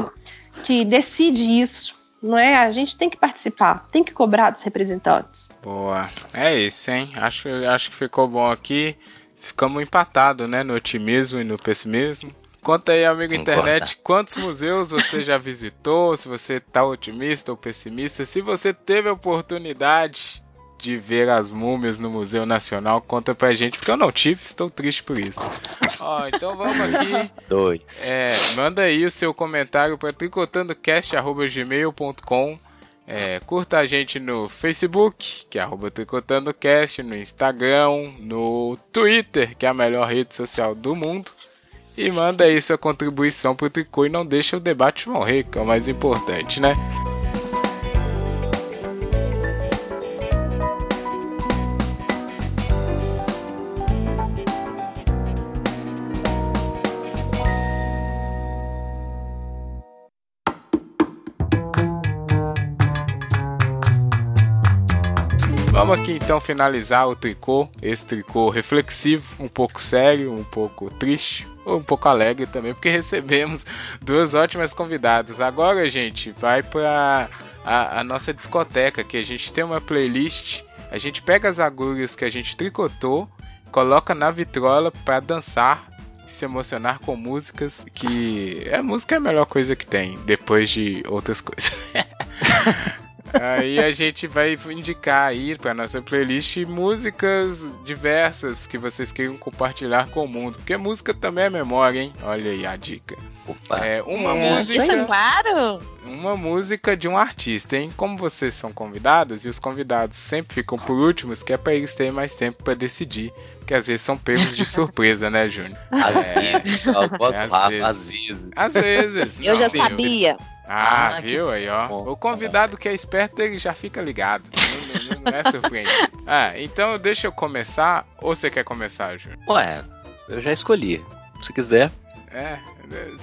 que decide isso, não é? A gente tem que participar, tem que cobrar dos representantes. Boa. É isso, hein? Acho, acho que ficou bom aqui. Ficamos empatados, né? No otimismo e no pessimismo. Conta aí, amigo internet, quantos museus você já visitou? Se você tá otimista ou pessimista? Se você teve a oportunidade de ver as múmias no Museu Nacional, conta pra gente, porque eu não tive, estou triste por isso. Ó, então vamos aqui. Dois. É, manda aí o seu comentário para tricotandocast.gmail.com é, Curta a gente no Facebook, que é arroba tricotandocast, no Instagram, no Twitter, que é a melhor rede social do mundo. E manda aí sua contribuição pro Tricô e não deixa o debate morrer, que é o mais importante, né? Então finalizar o tricô, esse tricô reflexivo, um pouco sério, um pouco triste, um pouco alegre também, porque recebemos duas ótimas convidadas. Agora, gente, vai para a, a nossa discoteca, que a gente tem uma playlist, a gente pega as agulhas que a gente tricotou, coloca na vitrola para dançar se emocionar com músicas que a música é a melhor coisa que tem depois de outras coisas. Aí a gente vai indicar aí para nossa playlist músicas diversas que vocês queiram compartilhar com o mundo, porque música também é memória, hein? Olha aí a dica. Opa. É uma É, música, claro. uma música de um artista, hein? Como vocês são convidados e os convidados sempre ficam por últimos, que é para eles terem mais tempo para decidir, porque às vezes são pegos de surpresa, né, Júnior? Às É. vezes, eu posso É, às falar, vezes. às vezes. Às vezes. Eu não, já sim, sabia. Ah, Ah, que viu aí, ó. bom. O convidado que é esperto, ele já fica ligado. Não, não- não é surpreendido. Ah, então deixa eu começar. Ou você quer começar, Júnior? Ué, eu já escolhi. Se quiser, É.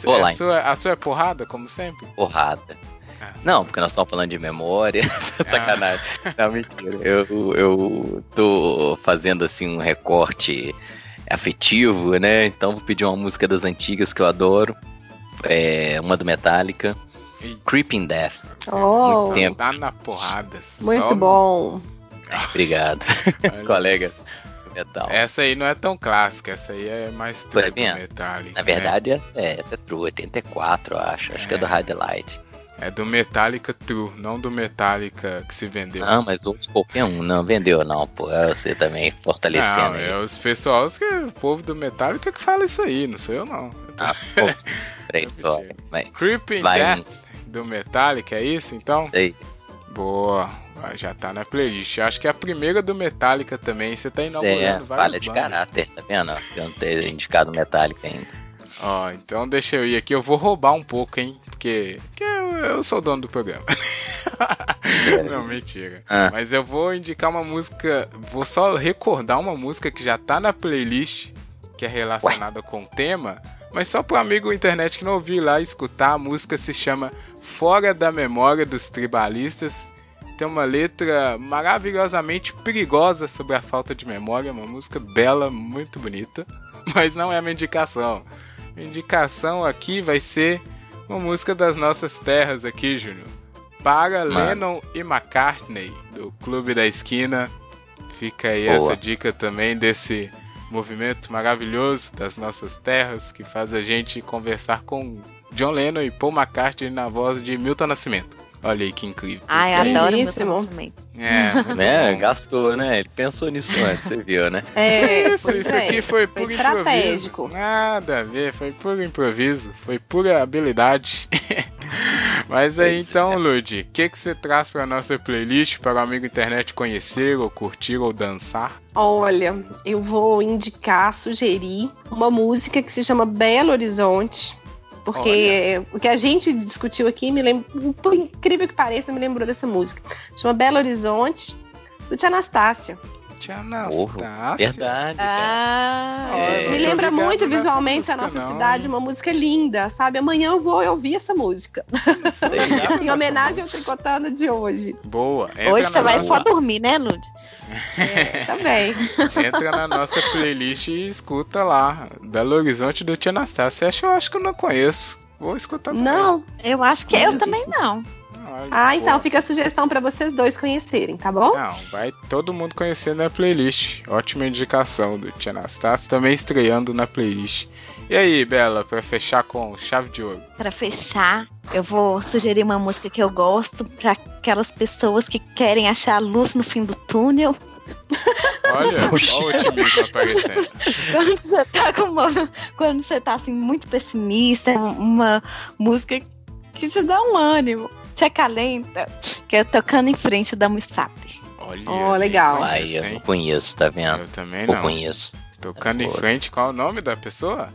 Vou a, lá, sua, a sua é porrada, como sempre? porrada. Ah. Não, porque nós estamos falando de memória. Sacanagem. Não, mentira. Eu, eu tô fazendo assim um recorte afetivo, né? Então vou pedir uma música das antigas que eu adoro. É uma do Metallica. Creeping Death. Oh, tempo. Tá na porrada. muito Só- bom. Obrigado, colega. Metal. Essa aí não é tão clássica, essa aí é mais true do? Metallica. Na verdade, essa é, essa é True, 84, eu acho. Acho que é do É. High Light. É, é do Metallica True, não do Metallica que se vendeu. Não, mas outros qualquer um. Não vendeu, não, pô. É Você também fortalecendo Não, aí. é os pessoals que o povo do Metallica que fala isso aí, não sou eu não. Ah, pô, peraí, só. Mas Creeping vai um- Death do Metallica, é isso então? aí. Boa, ah, já tá na playlist. Acho que é a primeira do Metallica também. Você tá Cê é inaugurando várias falha de bandas. caráter, tá vendo? Eu não ter indicado Metallica ainda. Ó, então deixa eu ir aqui. Eu vou roubar um pouco, hein? Porque, porque eu, eu sou o dono do programa. não, mentira. Ah. Mas eu vou indicar uma música. Vou só recordar uma música que já tá na playlist, que é relacionada com o tema. Mas só pro amigo internet que não ouviu lá escutar, a música se chama Fora da Memória dos Tribalistas. Tem uma letra maravilhosamente perigosa sobre a falta de memória, uma música bela, muito bonita, mas não é uma indicação. A indicação aqui vai ser uma música das nossas terras aqui, Júnior. Para Mano. Lennon e McCartney, do Clube da Esquina. Fica aí Boa. essa dica também desse movimento maravilhoso das nossas terras que faz a gente conversar com John Lennon e Paul McCartney na voz de Milton Nascimento. Olha aí que incrível. Ai, aí. adoro meu Belíssimo. conhecimento. É, Né? Gastou, né? Ele pensou nisso antes, você viu, né? É, Isso, isso é. aqui foi puro estratégico. improviso. Nada a ver, foi puro improviso, foi pura habilidade. Mas aí então, Lud, o que, que você traz para nossa playlist para o amigo internet conhecer, ou curtir, ou dançar? Olha, eu vou indicar, sugerir uma música que se chama Belo Horizonte. Porque Olha. o que a gente discutiu aqui me lembra, por incrível que pareça, me lembrou dessa música. Chama Belo Horizonte, do Tia Anastácia. Tia Anastácia. Verdade. Ah, é. Me lembra muito visualmente a nossa não. cidade, uma música linda, sabe? Amanhã eu vou ouvir essa música. em homenagem ao tricotando de hoje. Boa. Entra hoje você vai só dormir, né, Lud? É, também. Entra na nossa playlist e escuta lá. Belo Horizonte do Tia Anastácia. Acho, eu acho que eu não conheço. Vou escutar também. Não, eu acho que eu também não. Ah, então fica a sugestão para vocês dois conhecerem, tá bom? Não, vai todo mundo conhecer na playlist. Ótima indicação do Tia Anastácio, também estreando na playlist. E aí, Bela, para fechar com chave de ouro? Para fechar, eu vou sugerir uma música que eu gosto para aquelas pessoas que querem achar a luz no fim do túnel. Olha, olha o otimismo aparecendo. Quando você tá com uma, quando você tá assim muito pessimista, uma música que te dá um ânimo te acalenta, que é tocando em frente da Missap. Olha, oh, legal. Ai, eu não conheço, tá vendo? Eu também não. Eu conheço. Tocando em frente, qual é o nome da pessoa?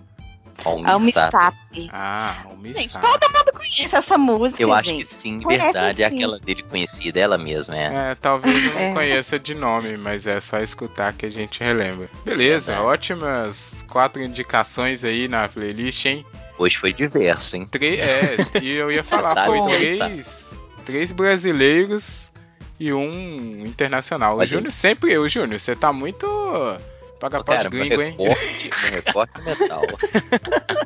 Almissap. Ah, Almissap. Gente, todo mundo conhece essa música, Eu acho gente. que sim, verdade. É aquela dele conhecida, ela mesma, é. É, talvez eu não é. conheça de nome, mas é só escutar que a gente relembra. Beleza, ótimas quatro indicações aí na playlist, hein? Hoje foi diverso, hein? Três, é, e eu ia falar, tá foi bom, três, tá. três brasileiros e um internacional. O Júnior sempre eu, Júnior, você tá muito Paga pau de gringo, hein? recorte metal.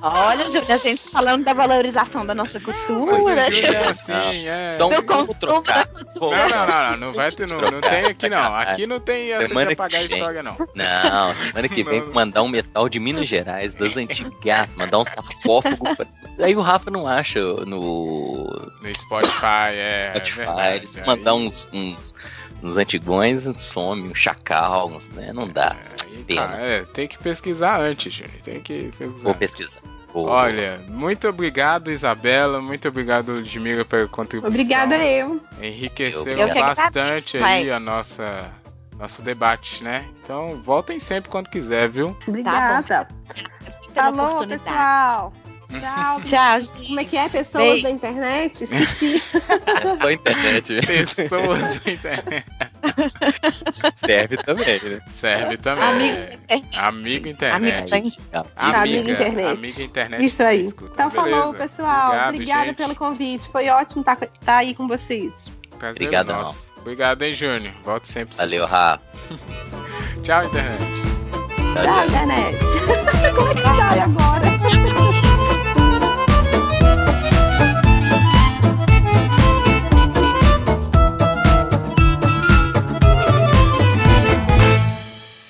Olha, Júlio, a gente falando da valorização da nossa cultura. É assim, é. Então, vamos trocar. Não, não, não, não, não vai ter, não, não tem aqui não. Aqui não tem essa semana de apagar a história, não. Não, semana que vem mandar um metal de Minas Gerais, das antigas, mandar um sarcófago. Pra... Aí o Rafa não acha no. No Spotify, é. Spotify, é verdade, eles é. mandar uns, uns nos antigões some, um chacal, né? Não dá. É, tá, é, tem que pesquisar antes, Júnior. Tem que pesquisar. Vou pesquisar. Vou, Olha, muito obrigado, Isabela. Muito obrigado, Ludmila, pela contribuição. Obrigada eu. Enriqueceu eu bastante aí a nossa nosso debate, né? Então voltem sempre quando quiser, viu? Obrigada. Tá Falou, pessoal. Tchau. Tchau. Como é que é? Pessoas Beijo. da internet? Esqueci. É só internet. Pessoas da internet. Serve também, né? Serve também. Amigo internet. Amigo internet. Amiga, amiga internet. Amiga internet. Isso aí. Então falou, pessoal. Obrigado, Obrigada gente. pelo convite. Foi ótimo estar tá, tá aí com vocês. Prazer Obrigado, nosso. Obrigado, hein, Júnior. Volte sempre. Valeu, Rafa. Tchau, internet. Tchau, Tchau internet. Como é que sai agora?